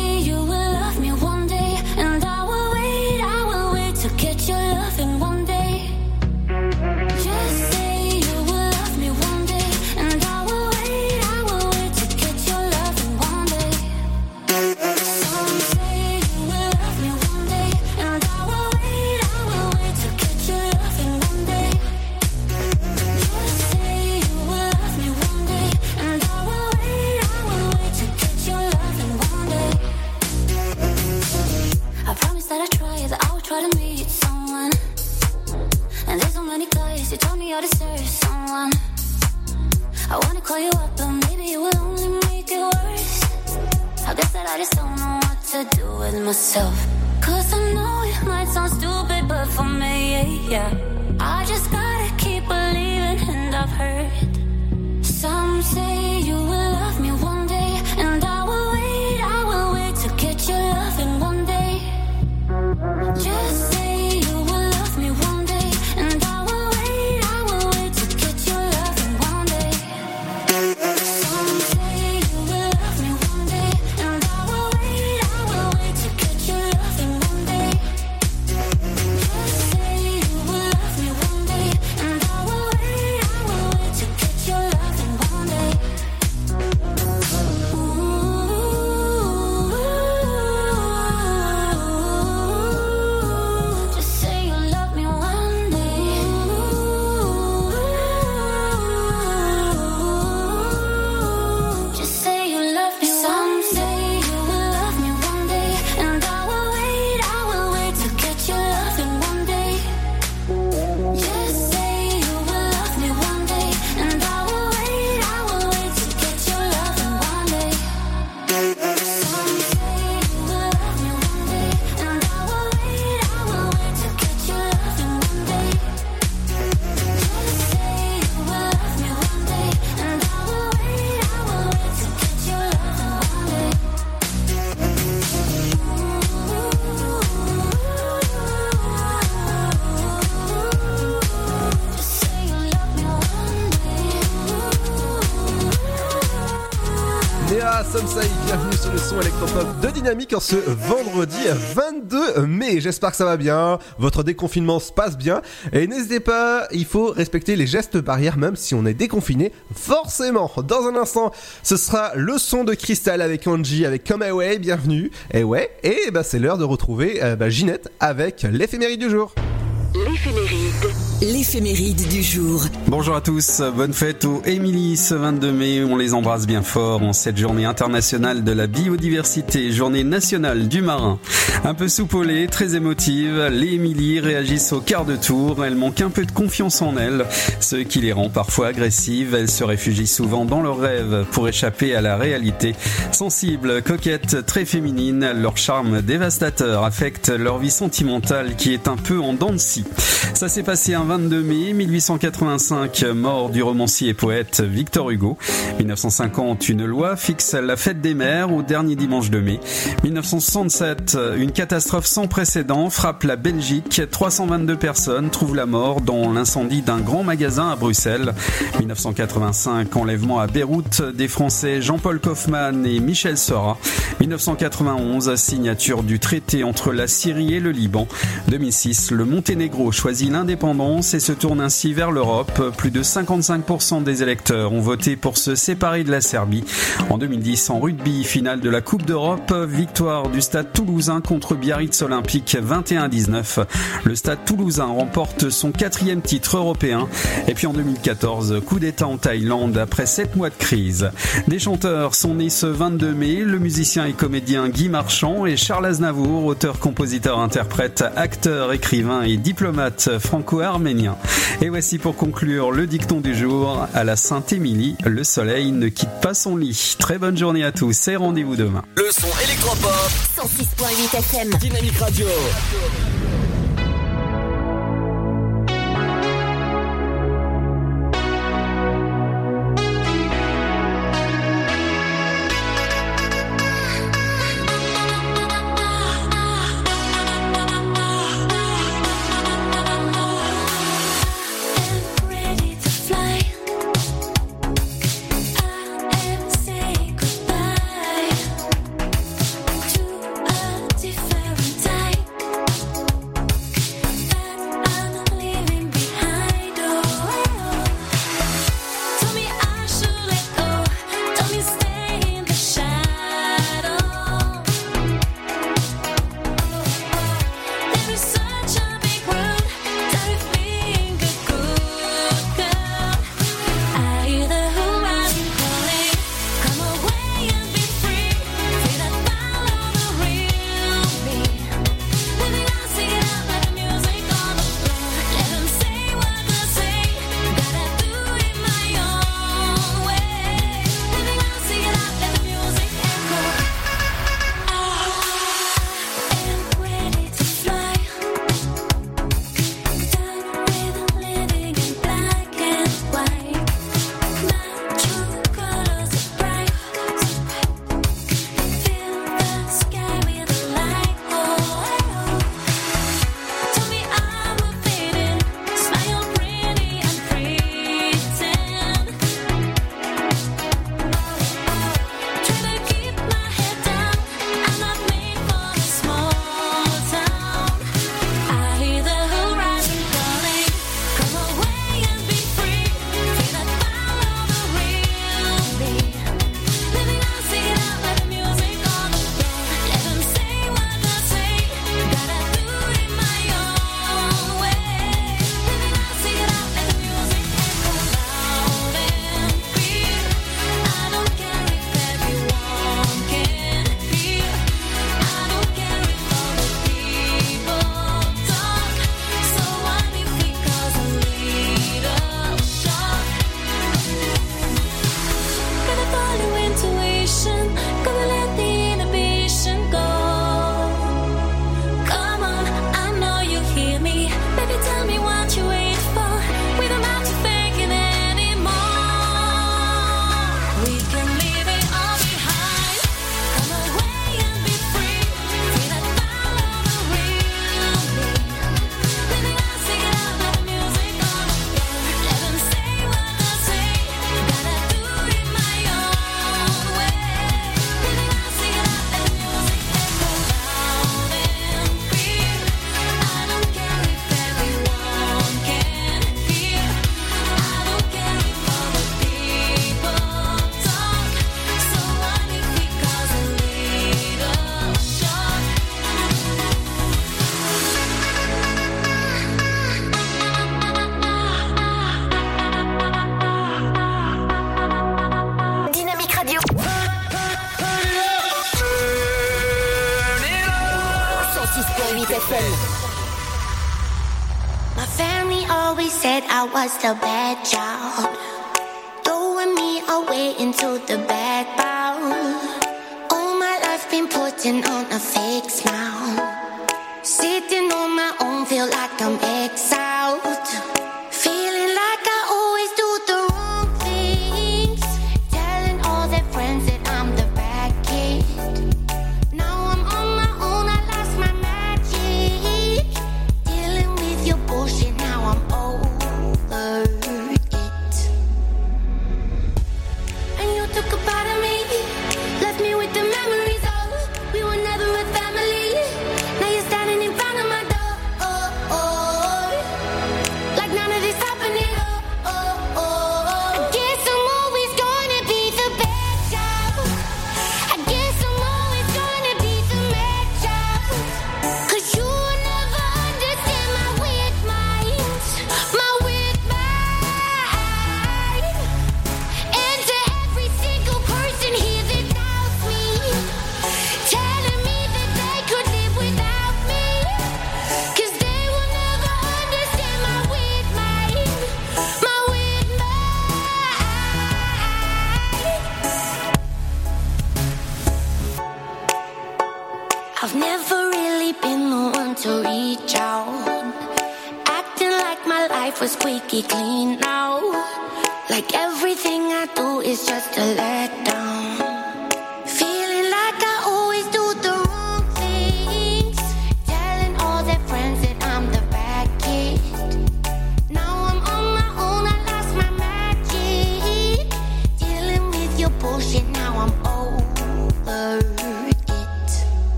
en ce vendredi 22 mai. J'espère que ça va bien, votre déconfinement se passe bien. Et n'hésitez pas, il faut respecter les gestes barrières même si on est déconfiné, forcément. Dans un instant, ce sera le son de Crystal avec Angie, avec Come Away, bienvenue. Et ouais, et bah, c'est l'heure de retrouver euh, bah, Ginette avec l'éphéméride du jour. L'éphéméride. Du jour. Bonjour à tous, bonne fête aux Émilie ce 22 mai, on les embrasse bien fort en cette journée internationale de la biodiversité, journée nationale du marin. Un peu soupolée, très émotive, les Émilie réagissent au quart de tour, elles manquent un peu de confiance en elles, ce qui les rend parfois agressives, elles se réfugient souvent dans leurs rêves pour échapper à la réalité. Sensibles, coquettes, très féminines, leur charme dévastateur affecte leur vie sentimentale qui est un peu en dents de scie. Ça s'est passé un 22 mai 1885, mort du romancier et poète Victor Hugo. 1950, une loi fixe la fête des mères au dernier dimanche de mai. 1967, une catastrophe sans précédent frappe la Belgique. 322 personnes trouvent la mort dans l'incendie d'un grand magasin à Bruxelles. 1985, enlèvement à Beyrouth des Français Jean-Paul Kaufmann et Michel Sora. 1991, signature du traité entre la Syrie et le Liban. 2006, le Monténégro choisit l'indépendance et se tourne ainsi vers l'Europe. Plus de 55% des électeurs ont voté pour se séparer de la Serbie. En 2010, en rugby, finale de la Coupe d'Europe, victoire du Stade toulousain contre Biarritz Olympique 21-19. Le Stade toulousain remporte son quatrième titre européen. Et puis en 2014, coup d'État en Thaïlande après sept mois de crise. Des chanteurs sont nés ce 22 mai, le musicien et comédien Guy Marchand et Charles Aznavour, auteur, compositeur, interprète, acteur, écrivain et diplomate Et voici pour conclure le dicton du jour à la Sainte-Émilie, le soleil ne quitte pas son lit. Très bonne journée à tous et rendez-vous demain. Le son électropop. 106.8 FM. Dynamique Radio.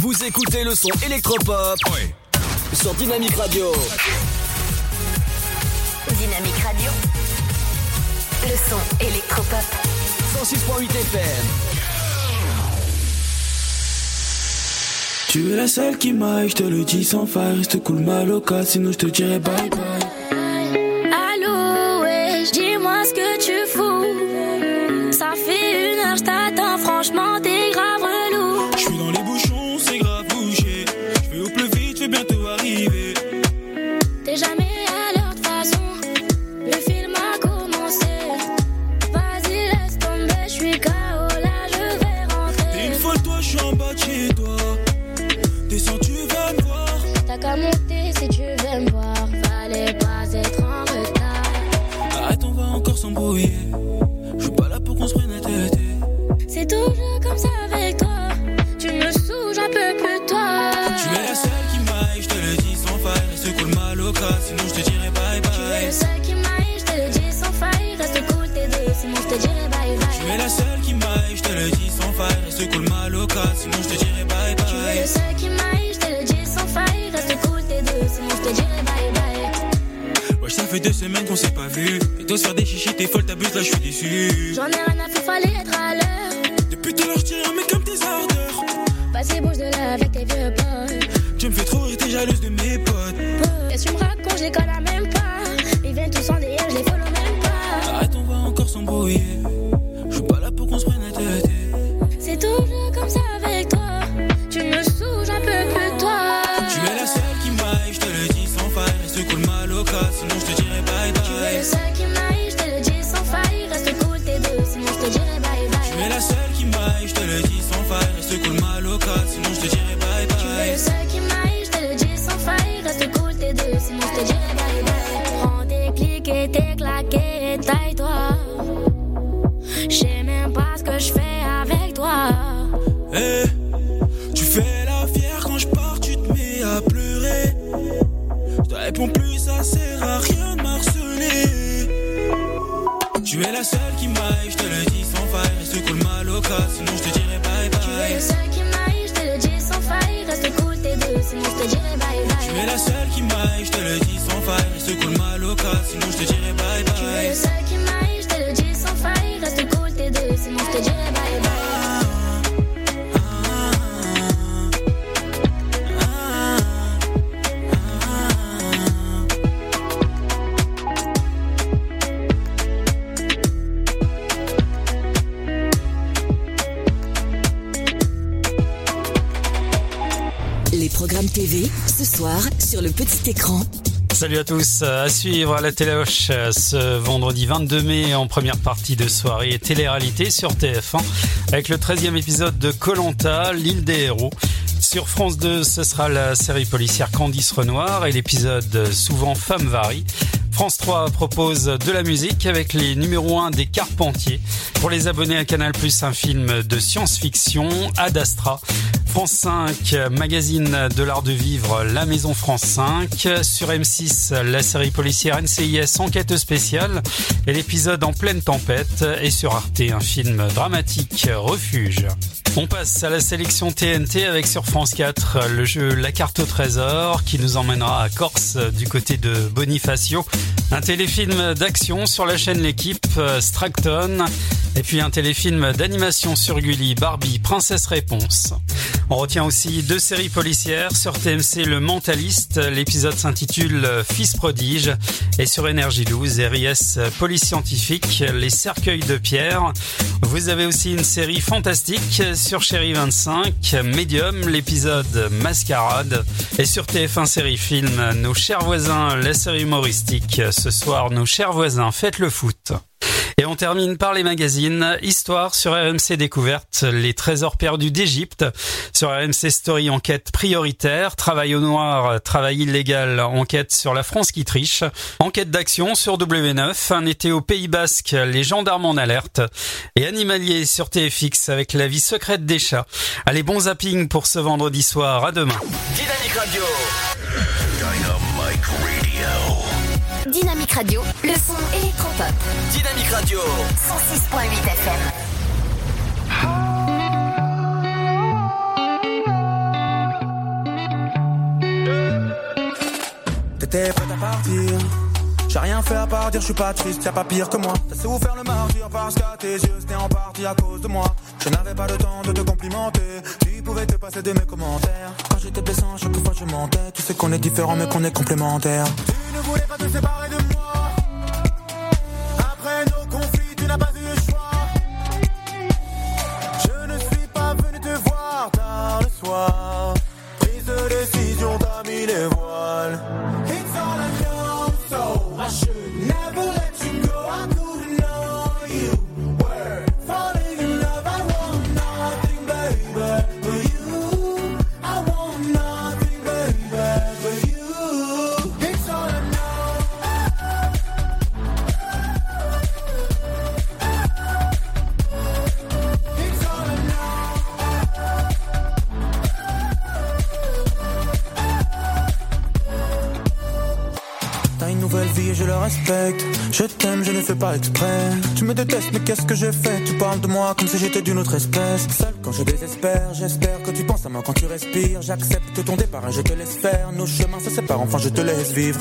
Vous écoutez le son électropop sur Dynamique Radio. Dynamique Radio. Le son électropop. 106.8 FM. Tu es la seule qui m'aille, je te le dis sans faille. Reste cool, mal au sinon je te dirai bye bye. semaines qu'on s'est pas vu. Et de se faire des chichis, t'es folle, t'abuses, là je suis déçu. J'en ai rien à faire, fallait être à l'heure. Depuis tout l'heure, tiens, mais comme tes ardeurs. Vas-y, bouge de là avec tes vieux potes. Tu me fais trop rire, t'es jalouse de mes Salut à tous, à suivre à la Téléhoche euh, ce vendredi 22 mai en première partie de soirée télé-réalité sur TF1 avec le 13e épisode de Colanta, l'île des héros. Sur France 2, ce sera la série policière Candice Renoir et l'épisode Souvent Femme varie. France 3 propose de la musique avec les numéros 1 des Carpentiers. Pour les abonnés à Canal+, un film de science-fiction, Ad Astra. France 5, magazine de l'art de vivre, La Maison France 5. Sur M6, la série policière NCIS Enquête spéciale et l'épisode En pleine tempête. Et sur Arte, un film dramatique, Refuge. On passe à la sélection TNT avec sur France 4 le jeu La carte au trésor qui nous emmènera à Corse du côté de Bonifacio. Un téléfilm d'action sur la chaîne L'équipe, Stracton. Et puis un téléfilm d'animation sur Gulli, Barbie, Princesse Réponse. On retient aussi deux séries policières sur TMC Le Mentaliste. L'épisode s'intitule Fils prodige. Et sur Énergie 12, RIS Police Scientifique, Les cercueils de pierre. Vous avez aussi une série fantastique sur Chérie 25, Medium, l'épisode Mascarade. Et sur TF1 Série Film, Nos chers voisins, la série humoristique. Ce soir, Nos chers voisins, faites le foot. Et on termine par les magazines. Histoire sur RMC Découverte, les trésors perdus d'Égypte. Sur RMC Story, enquête prioritaire. Travail au noir, travail illégal, enquête sur la France qui triche. Enquête d'action sur W9. Un été au Pays Basque, les gendarmes en alerte. Et animalier sur TFX avec la vie secrète des chats. Allez, bon zapping pour ce vendredi soir. À demain. Dynamique Radio. Dynamique Radio, le son électropop. Dynamique Radio. 106.8 FM. T'étais prête à partir. J'ai rien fait à part dire je suis pas triste, y'a pas pire que moi. T'as souffert le martyr parce qu'à tes yeux c'était en partie à cause de moi. Je n'avais pas le temps de te complimenter. Tu pouvais te passer de mes commentaires. Quand j'étais blessant, chaque fois je mentais. Tu sais qu'on est différents mais qu'on est complémentaires. Tu ne voulais pas te séparer de moi. Après nos conflits, tu n'as pas eu le choix. Je ne suis pas venu te voir tard le soir. Prise de décision, t'as mis les voiles. It's all I know, so et je le respecte. Je t'aime, je ne fais pas exprès. Tu me détestes, mais qu'est-ce que j'ai fait Tu parles de moi comme si j'étais d'une autre espèce. Seul quand je désespère, j'espère que tu penses à moi quand tu respires. J'accepte ton départ et je te laisse faire. Nos chemins se séparent, enfin je te laisse vivre.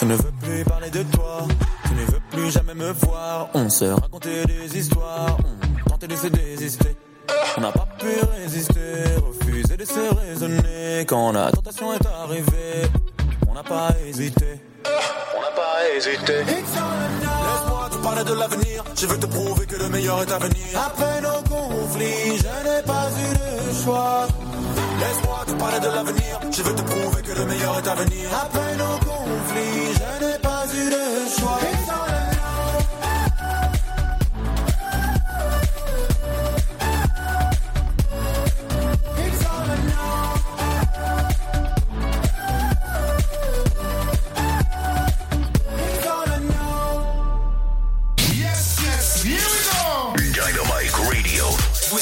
Je ne veux plus parler de toi, tu ne veux plus jamais me voir. On se racontait des histoires, on tentait de se désister. On n'a pas pu résister, refuser de se raisonner. Quand la tentation est arrivée, on n'a pas hésité. On n'a pas hésité. Laisse-moi te parler de l'avenir, je veux te prouver que le meilleur est à venir. Après nos conflits, je n'ai pas eu de choix. Laisse-moi te parler de l'avenir, je veux te prouver que le meilleur est à venir. Après nos conflits, je n'ai pas eu de choix.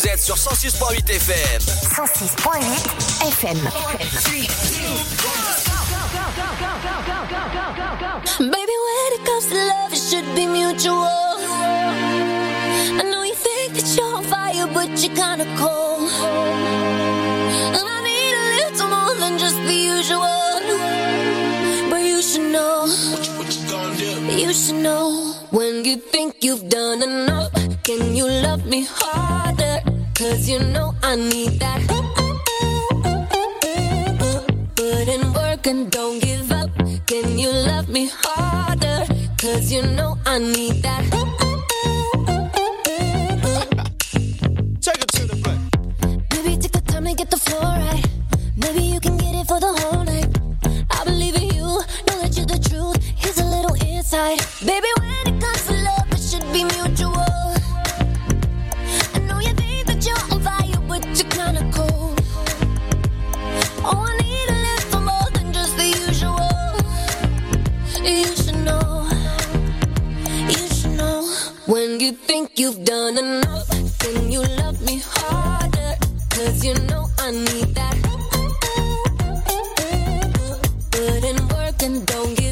Vous Vous êtes sur 106.8 FM. 106.8 FM. Baby, when it comes to love, it should be mutual. I know you think that you're on fire, but you're kinda cold. And I need a little more than just the usual. But you should know. You should know. When you think you've done enough, can you love me harder? Cause you know I need that. Put in work and don't give up. Can you love me harder? Cause you know I need that. Take it to the bank. Maybe take the time to get the floor right. Maybe you can get it for the whole night. I believe in you, know that you're the truth. Here's a little insight. Baby, when it comes to love, it should be mutual. You've done enough, can you love me harder? Cause you know I need that. Put in work and don't give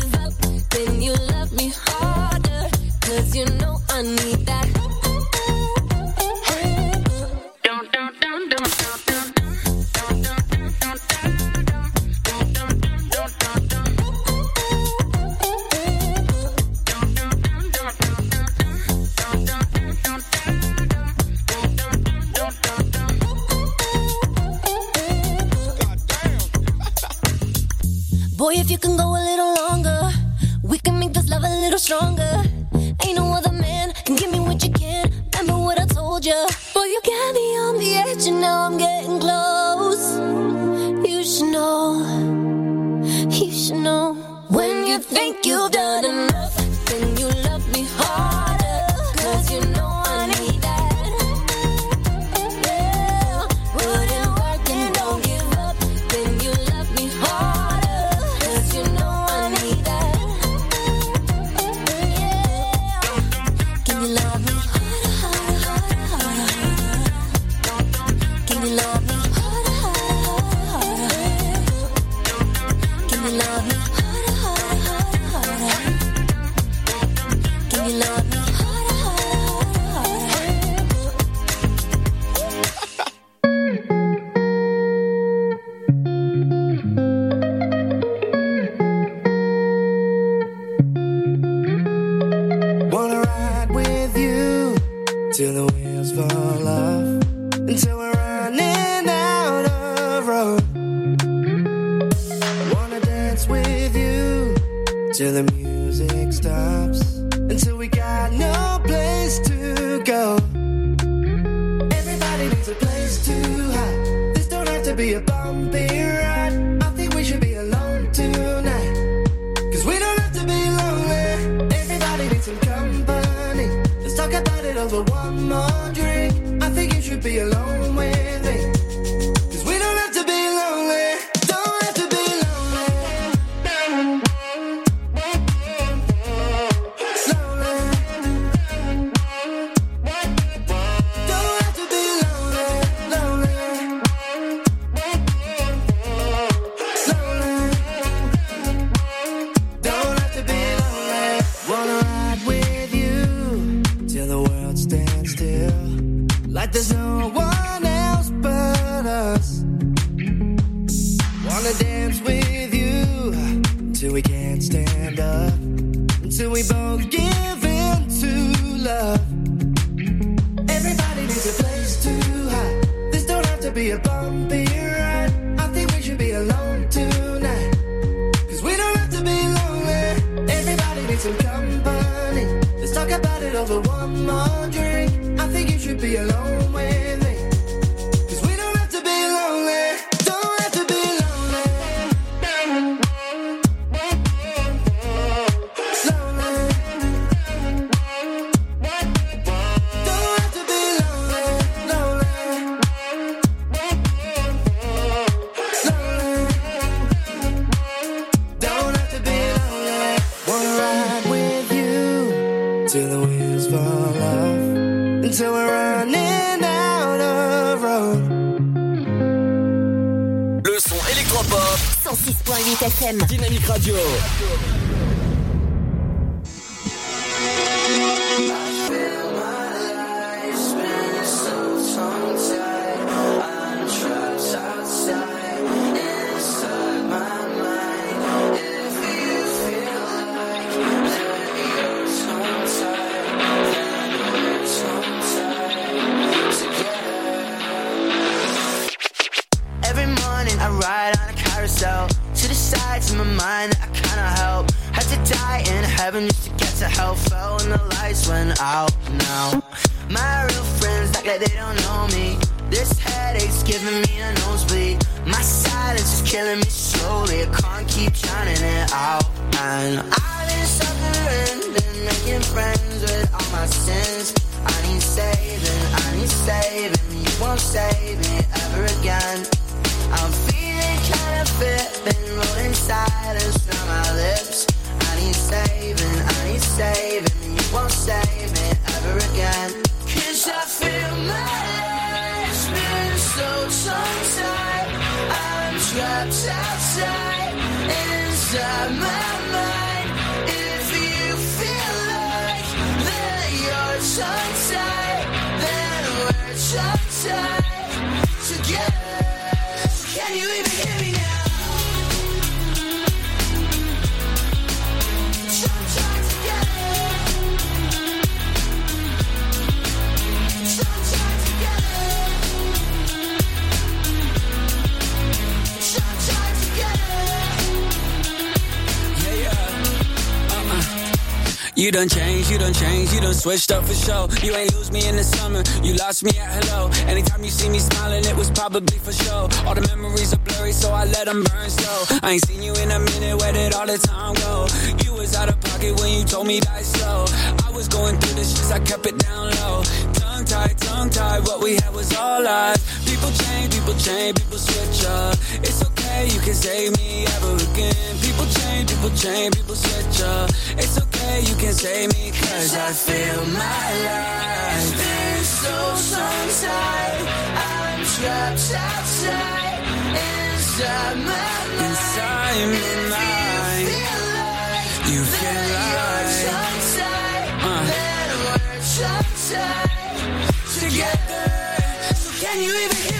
till the wheels fall off, until we're running out of road. Wanna dance with you till the music stops, until we got over one more drink. I think you should be alone with You done changed, you done changed, you done switched up for sure. You ain't lose me in the summer, you lost me at hello. Anytime you see me smiling, it was probably for sure. All the memories are blurry, so I let them burn slow. I ain't seen you in a minute, where did all the time go? You was out of pocket when you told me that slow. I was going through the shits, I kept it down low. Tongue tied, tongue tied, what we had was all lies. People change, people change, people switch up. It's okay, you can save me ever again. People change, people change, people switch up. It's okay, you can save me, cause I feel my life. been so tongue-tied. I'm trapped outside, inside my mind. Inside my mind. You feel like tongue-tied, Uh. then we're tongue-tied together. So can you even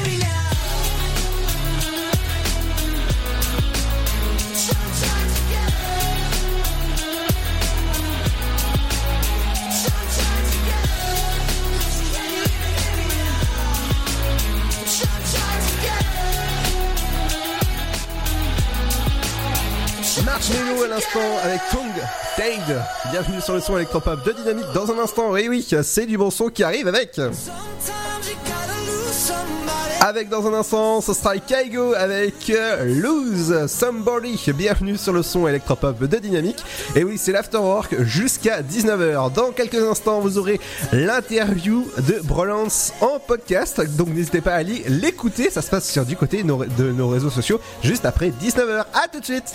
together. Marshmello à l'instant avec Tung Dave. Bienvenue sur le son électropop de Dynamique dans un instant. Oui, oui, c'est du bon son qui arrive avec. Avec dans un instant, ce sera Kaigo avec euh, Lose Somebody. Bienvenue sur le son électropop de Dynamique. Et oui, c'est l'afterwork jusqu'à 19h. Dans quelques instants, vous aurez l'interview de Brolance en podcast. Donc n'hésitez pas à aller l'écouter. Ça se passe sur du côté de nos- réseaux sociaux juste après 19h. À tout de suite.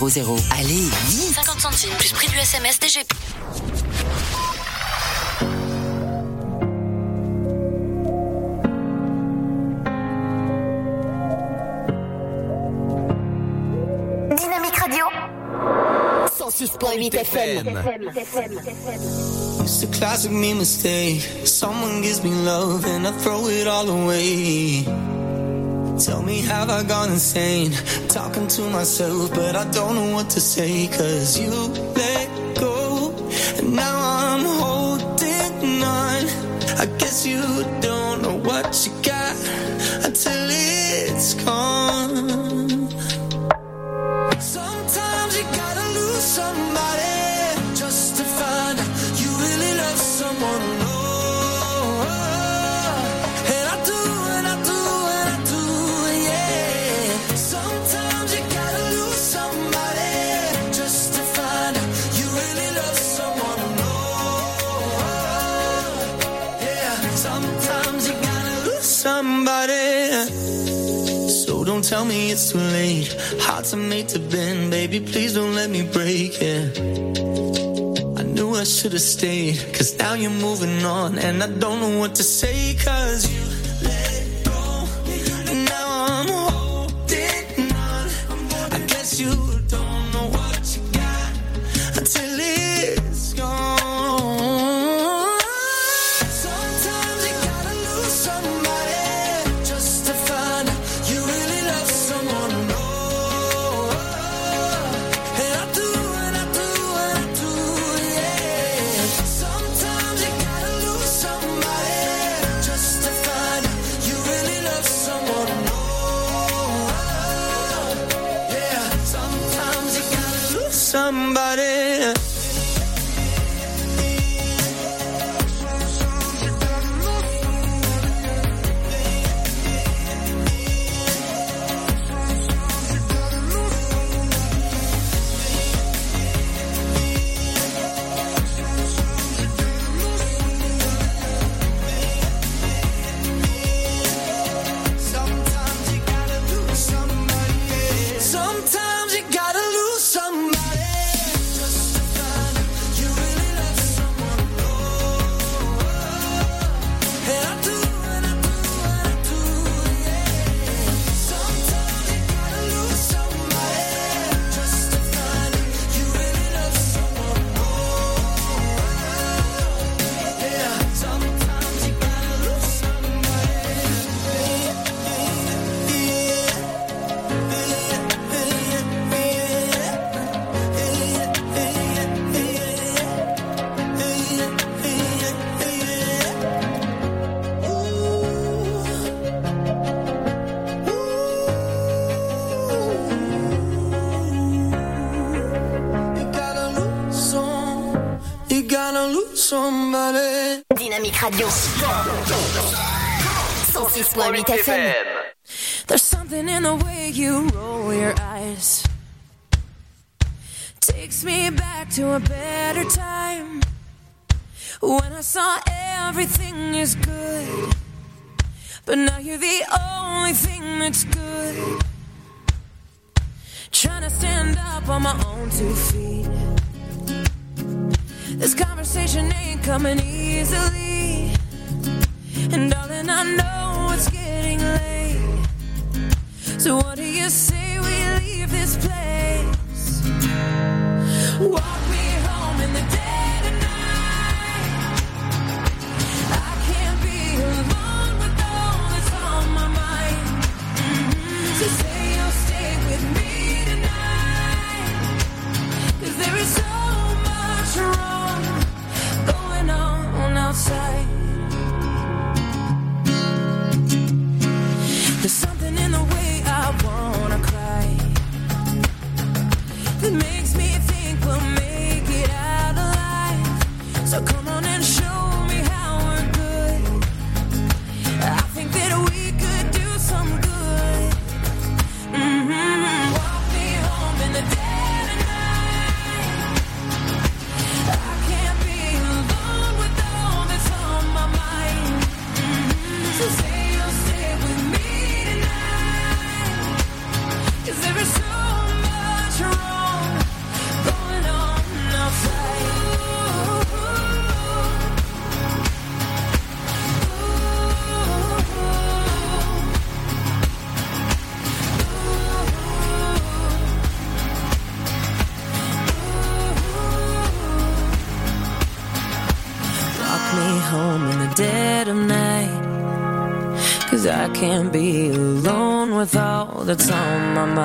61000. Allez, vite 50 centimes plus prix du SMS DGP. Dynamique Radio. 106.8 FM. It's a classic me mistake. Someone gives me love and I throw it all away. Tell me, have I gone insane? Talking to myself, but I don't know what to say. Cause you let go, and now I'm holding on. I guess you don't know what you got until it's gone. Sometimes you gotta lose somebody. tell me it's too late. Hard to make to bend, baby. Please don't let me break it. Yeah. I knew I should have stayed, cause now you're moving on, and I don't know what to say, cause you. Let me take.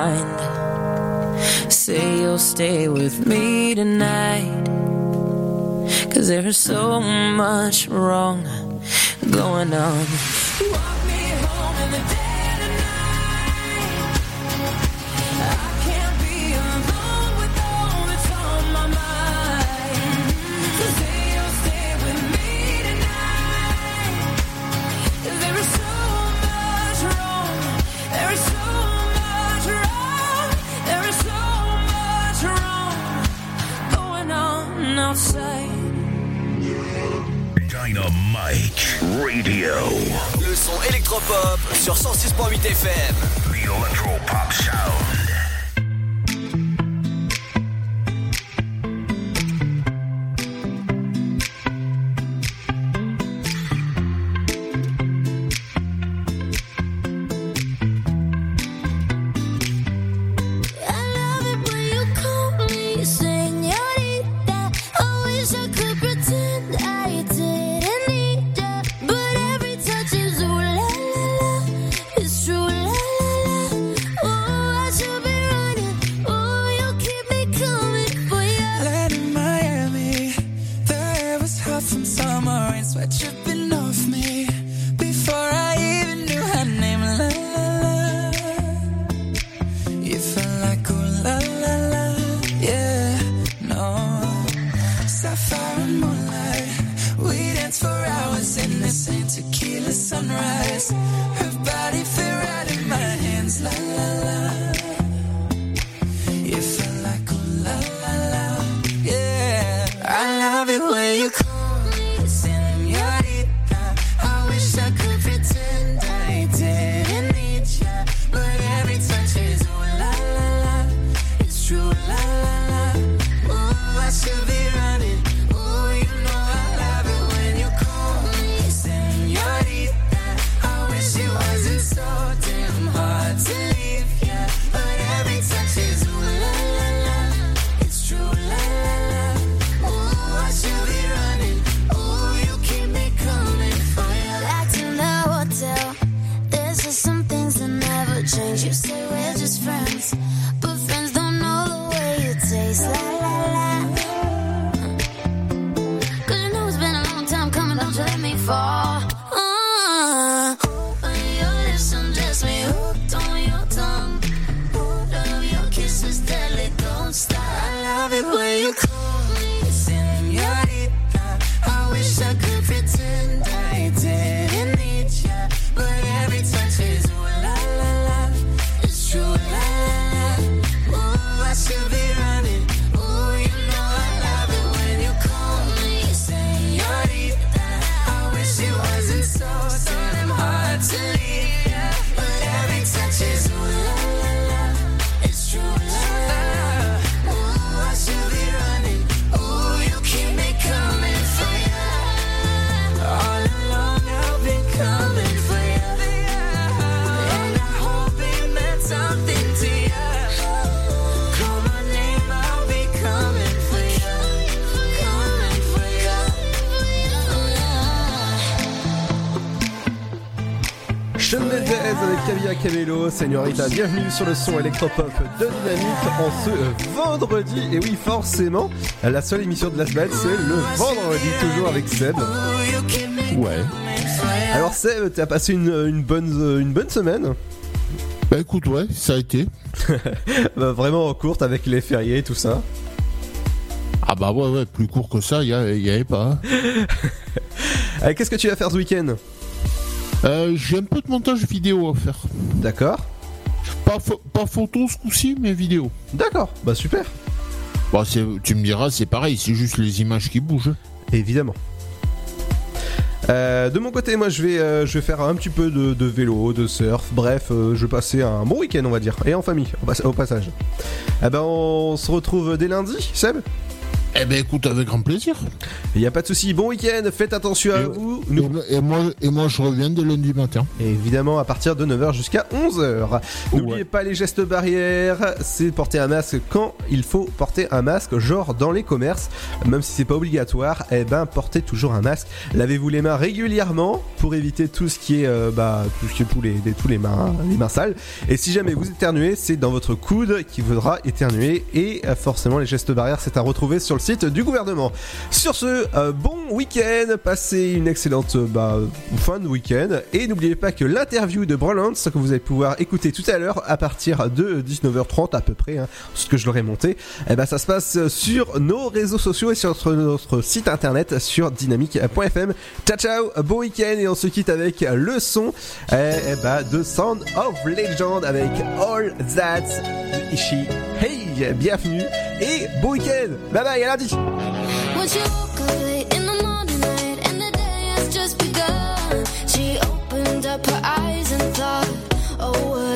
mind. Say you'll stay with me tonight. Cause there's so much wrong going on. Le son électropop sur 106.8 FM. Señorita, bienvenue sur le son électropop de Dynamique en ce euh, vendredi. Et oui, forcément, la seule émission de la semaine, c'est le vendredi, toujours avec Seb. Ouais. Alors Seb, t'as passé une, une bonne, euh, une bonne semaine? Bah écoute, ouais, ça a été. Bah, Vraiment courte avec les fériés et tout ça. Ah bah ouais, ouais, plus court que ça, il y, y avait pas. hein. Euh, Qu'est-ce que tu vas faire ce week-end? Euh, J'ai un peu de montage vidéo à faire. D'accord. Pas, pho- pas photo ce coup-ci, mais vidéo. D'accord, bah super. Bah, tu me diras, c'est pareil, c'est juste les images qui bougent. Évidemment. Euh, de mon côté, moi je vais, euh, je vais faire un petit peu de, de vélo, de surf, bref, euh, je vais passer un bon week-end, on va dire, et en famille, au, pas- au passage. Eh ben, on se retrouve dès lundi, Seb? Eh ben écoute, avec grand plaisir. Il n'y a pas de souci, bon week-end, faites attention à vous. Nous- Et, moi, et moi, je reviens dès lundi matin. Et évidemment à partir de 9h jusqu'à 11h. N'oubliez pas les gestes barrières, c'est porter un masque quand il faut porter un masque, genre dans les commerces, même si c'est pas obligatoire, eh ben portez toujours un masque. Lavez-vous les mains régulièrement pour éviter tout ce qui est euh, bah tout ce qui est tous les, des- tous les mains les mains sales. Et si jamais vous éternuez, c'est dans votre coude qu'il faudra éternuer et euh, forcément les gestes barrières c'est à retrouver sur le du gouvernement. Sur ce, euh, bon week-end, passez une excellente euh, bah, fin de week-end et n'oubliez pas que l'interview de Broland, ce que vous allez pouvoir écouter tout à l'heure à partir de 19h30 à peu près, hein, ce que je l'aurai monté, eh ben ça se passe sur nos réseaux sociaux et sur notre, site internet sur dynamique.fm. Ciao ciao, bon week-end et on se quitte avec le son eh, eh ben, de Sound of Legend avec All That Ishi. Hey, bienvenue et bon week-end. Bye bye, à lundi. cidades. She opened up her eyes and thought, oh, what?